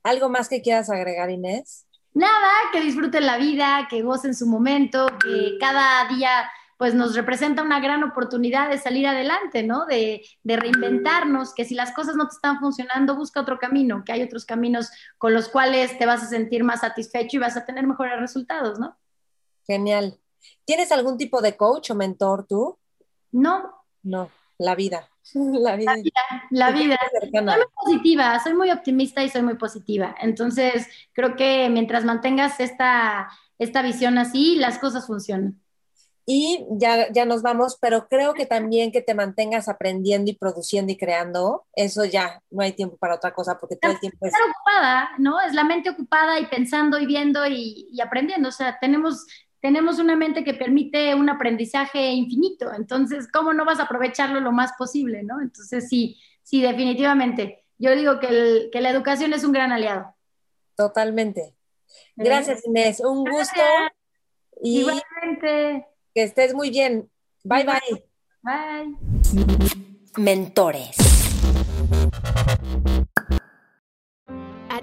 Speaker 2: ¿Algo más que quieras agregar, Inés?
Speaker 1: Nada, que disfruten la vida, que gocen su momento, que cada día pues nos representa una gran oportunidad de salir adelante, ¿no? De, de, reinventarnos, que si las cosas no te están funcionando, busca otro camino, que hay otros caminos con los cuales te vas a sentir más satisfecho y vas a tener mejores resultados, ¿no?
Speaker 2: Genial. ¿Tienes algún tipo de coach o mentor tú?
Speaker 1: No.
Speaker 2: No, la vida. <laughs>
Speaker 1: La vida. La vida. Soy muy positiva, soy muy optimista y soy muy positiva. Entonces, creo que mientras mantengas esta, esta visión así, las cosas funcionan
Speaker 2: y ya, ya nos vamos, pero creo que también que te mantengas aprendiendo y produciendo y creando, eso ya no hay tiempo para otra cosa porque todo el tiempo es...
Speaker 1: Estar ocupada, ¿no? Es la mente ocupada y pensando y viendo y, y, aprendiendo, o sea, tenemos, tenemos una mente que permite un aprendizaje infinito, entonces, ¿cómo no vas a aprovecharlo lo más posible, ¿no? Entonces, sí, sí, definitivamente. Yo digo que, el, que la educación es un gran aliado.
Speaker 2: Totalmente. Gracias, Inés. Un Gracias. gusto.
Speaker 1: Y... Igualmente.
Speaker 2: Que estés muy bien. Bye bye.
Speaker 1: Bye.
Speaker 2: Mentores.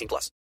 Speaker 3: 18 plus.